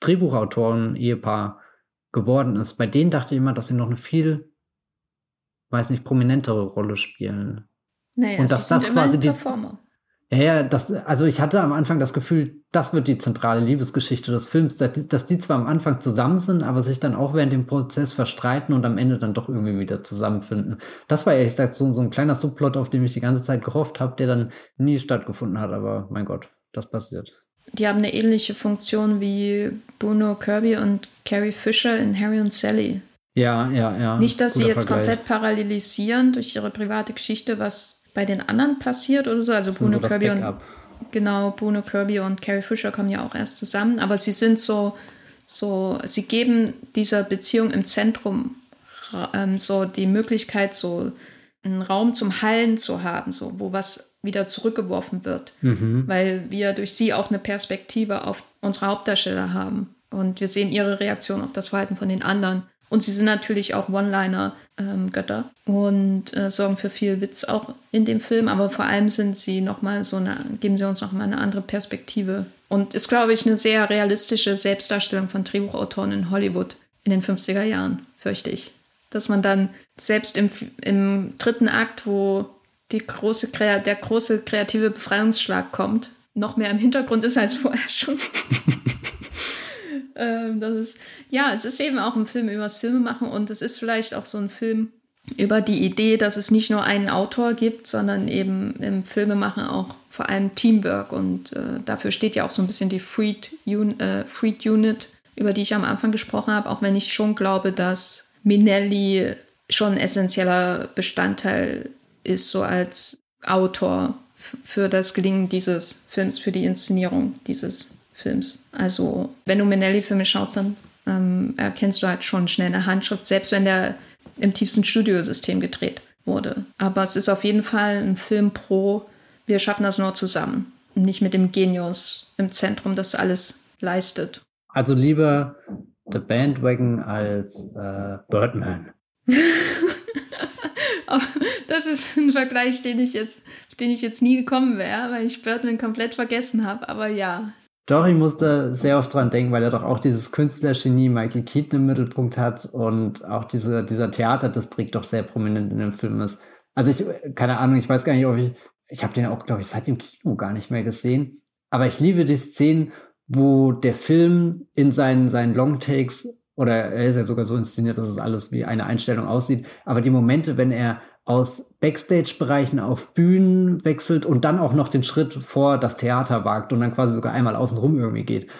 Drehbuchautoren-Ehepaar geworden ist, bei denen dachte ich immer, dass sie noch eine viel, weiß nicht, prominentere Rolle spielen. Naja, und dass das quasi die, Performer. Ja, ja, das, also ich hatte am Anfang das Gefühl, das wird die zentrale Liebesgeschichte des Films, dass die zwar am Anfang zusammen sind, aber sich dann auch während dem Prozess verstreiten und am Ende dann doch irgendwie wieder zusammenfinden. Das war ehrlich gesagt so, so ein kleiner Subplot, auf den ich die ganze Zeit gehofft habe, der dann nie stattgefunden hat, aber mein Gott, das passiert. Die haben eine ähnliche Funktion wie Bruno Kirby und Carrie Fisher in Harry und Sally. Ja, ja, ja. Nicht, dass sie jetzt Vergleich. komplett parallelisieren durch ihre private Geschichte, was bei den anderen passiert oder so. Also Bruno so Kirby und genau, Bruno Kirby und Carrie Fisher kommen ja auch erst zusammen, aber sie sind so, so, sie geben dieser Beziehung im Zentrum ähm, so die Möglichkeit, so einen Raum zum Hallen zu haben, so wo was wieder zurückgeworfen wird, mhm. weil wir durch sie auch eine Perspektive auf unsere Hauptdarsteller haben und wir sehen ihre Reaktion auf das Verhalten von den anderen. Und sie sind natürlich auch One-Liner-Götter ähm, und äh, sorgen für viel Witz auch in dem Film, aber vor allem sind sie noch mal so eine, geben sie uns nochmal eine andere Perspektive. Und ist, glaube ich, eine sehr realistische Selbstdarstellung von Drehbuchautoren in Hollywood in den 50er Jahren, fürchte ich. Dass man dann selbst im, im dritten Akt, wo die große, der große kreative Befreiungsschlag kommt, noch mehr im Hintergrund ist als vorher schon. Ähm, das ist, ja, es ist eben auch ein Film über das Filmemachen und es ist vielleicht auch so ein Film über die Idee, dass es nicht nur einen Autor gibt, sondern eben im Filmemachen auch vor allem Teamwork und äh, dafür steht ja auch so ein bisschen die Freed, Un äh, Freed Unit, über die ich am Anfang gesprochen habe, auch wenn ich schon glaube, dass Minelli schon ein essentieller Bestandteil ist, so als Autor für das Gelingen dieses Films, für die Inszenierung dieses Films. Also, wenn du Minelli-Filme schaust, dann ähm, erkennst du halt schon schnell eine Handschrift, selbst wenn der im tiefsten Studiosystem gedreht wurde. Aber es ist auf jeden Fall ein Film pro, wir schaffen das nur zusammen. Nicht mit dem Genius im Zentrum, das alles leistet. Also lieber The Bandwagon als äh, Birdman. das ist ein Vergleich, den ich jetzt, den ich jetzt nie gekommen wäre, weil ich Birdman komplett vergessen habe. Aber ja, doch, ich musste sehr oft dran denken, weil er doch auch dieses Künstlergenie Michael Keaton im Mittelpunkt hat und auch diese, dieser Theaterdistrikt doch sehr prominent in dem Film ist. Also ich, keine Ahnung, ich weiß gar nicht, ob ich, ich habe den auch, glaube ich, seit dem Kino gar nicht mehr gesehen. Aber ich liebe die Szenen, wo der Film in seinen, seinen Longtakes, oder er ist ja sogar so inszeniert, dass es alles wie eine Einstellung aussieht, aber die Momente, wenn er aus Backstage-Bereichen auf Bühnen wechselt und dann auch noch den Schritt vor das Theater wagt und dann quasi sogar einmal außenrum irgendwie geht.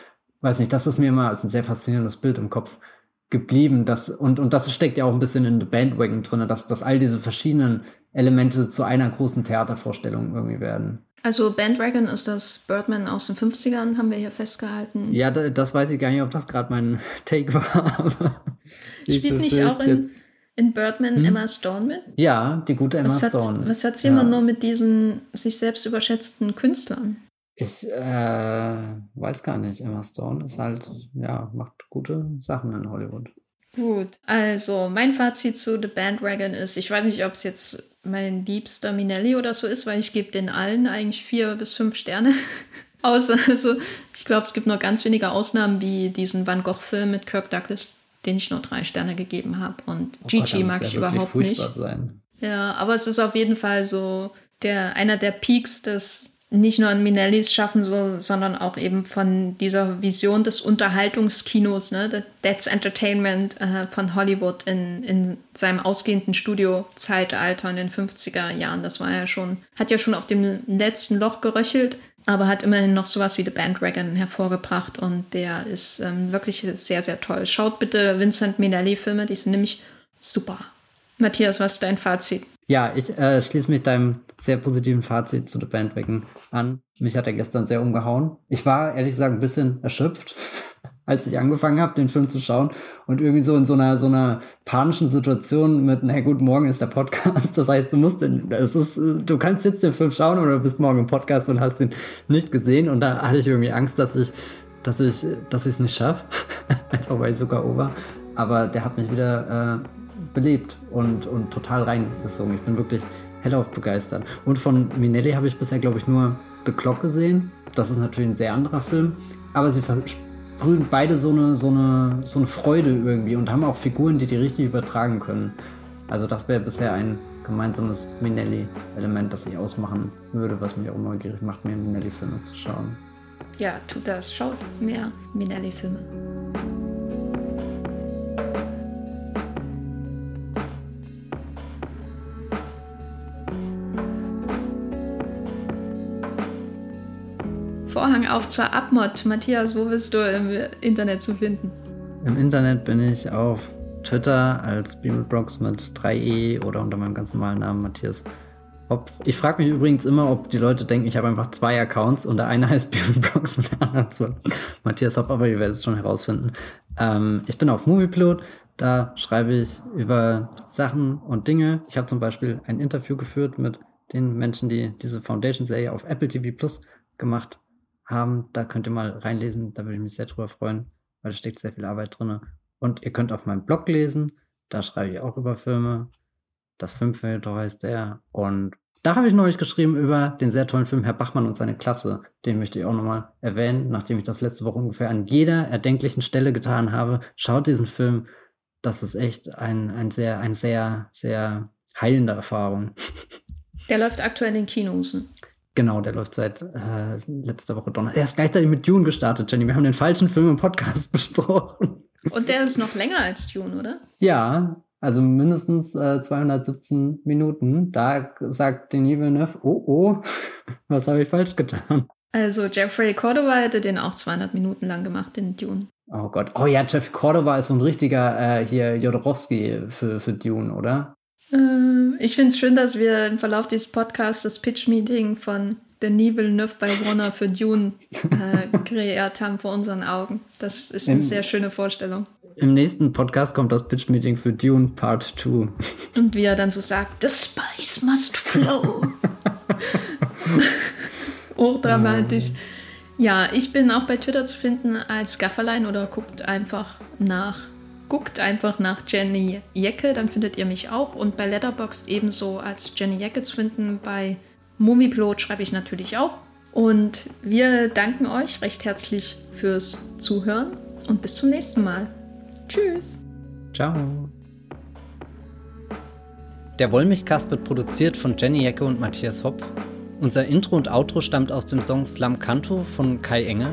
Weiß nicht, das ist mir immer als ein sehr faszinierendes Bild im Kopf geblieben. Das, und, und das steckt ja auch ein bisschen in The Bandwagon drin, dass, dass all diese verschiedenen Elemente zu einer großen Theatervorstellung irgendwie werden. Also Bandwagon ist das Birdman aus den 50ern, haben wir hier festgehalten. Ja, das weiß ich gar nicht, ob das gerade mein Take war. Spielt nicht auch in, in Birdman hm? Emma Stone mit? Ja, die gute Emma was Stone. Was hat sie ja. immer nur mit diesen sich selbst überschätzten Künstlern? Ich äh, weiß gar nicht. Emma Stone ist halt, ja, macht gute Sachen in Hollywood. Gut, also mein Fazit zu The Bandwagon ist, ich weiß nicht, ob es jetzt mein liebster Minelli oder so ist, weil ich gebe den allen eigentlich vier bis fünf Sterne. Außer, also ich glaube, es gibt noch ganz wenige Ausnahmen wie diesen Van Gogh-Film mit Kirk Douglas, den ich nur drei Sterne gegeben habe. Und oh Gigi mag ich überhaupt nicht. Sein. Ja, aber es ist auf jeden Fall so der einer der Peaks des nicht nur an Minellis schaffen, so, sondern auch eben von dieser Vision des Unterhaltungskinos, ne, That's Entertainment äh, von Hollywood in, in seinem ausgehenden Studio-Zeitalter in den 50er Jahren. Das war ja schon, hat ja schon auf dem letzten Loch geröchelt, aber hat immerhin noch sowas wie The Bandwagon hervorgebracht und der ist ähm, wirklich sehr, sehr toll. Schaut bitte Vincent Minelli-Filme, die sind nämlich super. Matthias, was ist dein Fazit? Ja, ich äh, schließe mich deinem sehr positiven Fazit zu The Bandwagon an. Mich hat er gestern sehr umgehauen. Ich war ehrlich gesagt ein bisschen erschöpft, als ich angefangen habe, den Film zu schauen und irgendwie so in so einer so einer panischen Situation mit, na gut, morgen ist der Podcast. Das heißt, du musst den, es ist, du kannst jetzt den Film schauen oder du bist morgen im Podcast und hast ihn nicht gesehen. Und da hatte ich irgendwie Angst, dass ich, dass ich, dass ich es nicht schaffe. Einfach weil ich sogar over. Aber der hat mich wieder äh, belebt und, und total reingesungen. Ich bin wirklich hellauf begeistert. Und von Minelli habe ich bisher, glaube ich, nur The Clock gesehen. Das ist natürlich ein sehr anderer Film. Aber sie versprühen beide so eine, so, eine, so eine Freude irgendwie und haben auch Figuren, die die richtig übertragen können. Also das wäre bisher ein gemeinsames Minelli-Element, das ich ausmachen würde, was mich auch neugierig macht, mehr Minelli-Filme zu schauen. Ja, tut das. Schaut mehr Minelli-Filme. Vorhang auf zur Abmod. Matthias, wo bist du im Internet zu finden? Im Internet bin ich auf Twitter als Bibelbrox mit 3e oder unter meinem ganz normalen Namen Matthias Hopf. Ich frage mich übrigens immer, ob die Leute denken, ich habe einfach zwei Accounts und der eine heißt Bibelbrox und der andere Matthias Hopf, aber ihr werdet es schon herausfinden. Ähm, ich bin auf Movieplot. Da schreibe ich über Sachen und Dinge. Ich habe zum Beispiel ein Interview geführt mit den Menschen, die diese Foundation-Serie auf Apple TV Plus gemacht haben. Da könnt ihr mal reinlesen, da würde ich mich sehr drüber freuen, weil da steckt sehr viel Arbeit drin. Und ihr könnt auf meinem Blog lesen, da schreibe ich auch über Filme. Das Filmfilter heißt der. Und da habe ich neulich geschrieben über den sehr tollen Film Herr Bachmann und seine Klasse. Den möchte ich auch nochmal erwähnen, nachdem ich das letzte Woche ungefähr an jeder erdenklichen Stelle getan habe. Schaut diesen Film. Das ist echt ein, ein sehr, ein sehr, sehr heilende Erfahrung. Der läuft aktuell in den Kinos. Genau, der läuft seit äh, letzter Woche Donnerstag. Er ist gleichzeitig mit Dune gestartet, Jenny. Wir haben den falschen Film im Podcast besprochen. Und der ist noch länger als Dune, oder? Ja, also mindestens äh, 217 Minuten. Da sagt Denis Villeneuve, oh oh, was habe ich falsch getan? Also Jeffrey Cordova hätte den auch 200 Minuten lang gemacht, den Dune. Oh Gott. Oh ja, Jeffrey Cordova ist so ein richtiger äh, hier Jodorowski für, für Dune, oder? Ähm, ich finde es schön, dass wir im Verlauf dieses Podcasts das Pitch-Meeting von Denis Villeneuve bei Warner für Dune äh, kreiert haben vor unseren Augen. Das ist eine Im, sehr schöne Vorstellung. Im nächsten Podcast kommt das Pitch-Meeting für Dune Part 2. Und wie er dann so sagt, The spice must flow. Hochdramatisch. Ja, ich bin auch bei Twitter zu finden als Gafferlein oder guckt einfach nach Guckt einfach nach Jenny Jecke, dann findet ihr mich auch. Und bei Letterboxd ebenso als Jenny Jecke zu finden. Bei Mumiplot schreibe ich natürlich auch. Und wir danken euch recht herzlich fürs Zuhören und bis zum nächsten Mal. Tschüss. Ciao. Der Wollmilchcast wird produziert von Jenny Jecke und Matthias Hopf. Unser Intro und Outro stammt aus dem Song Slam Canto von Kai Engel.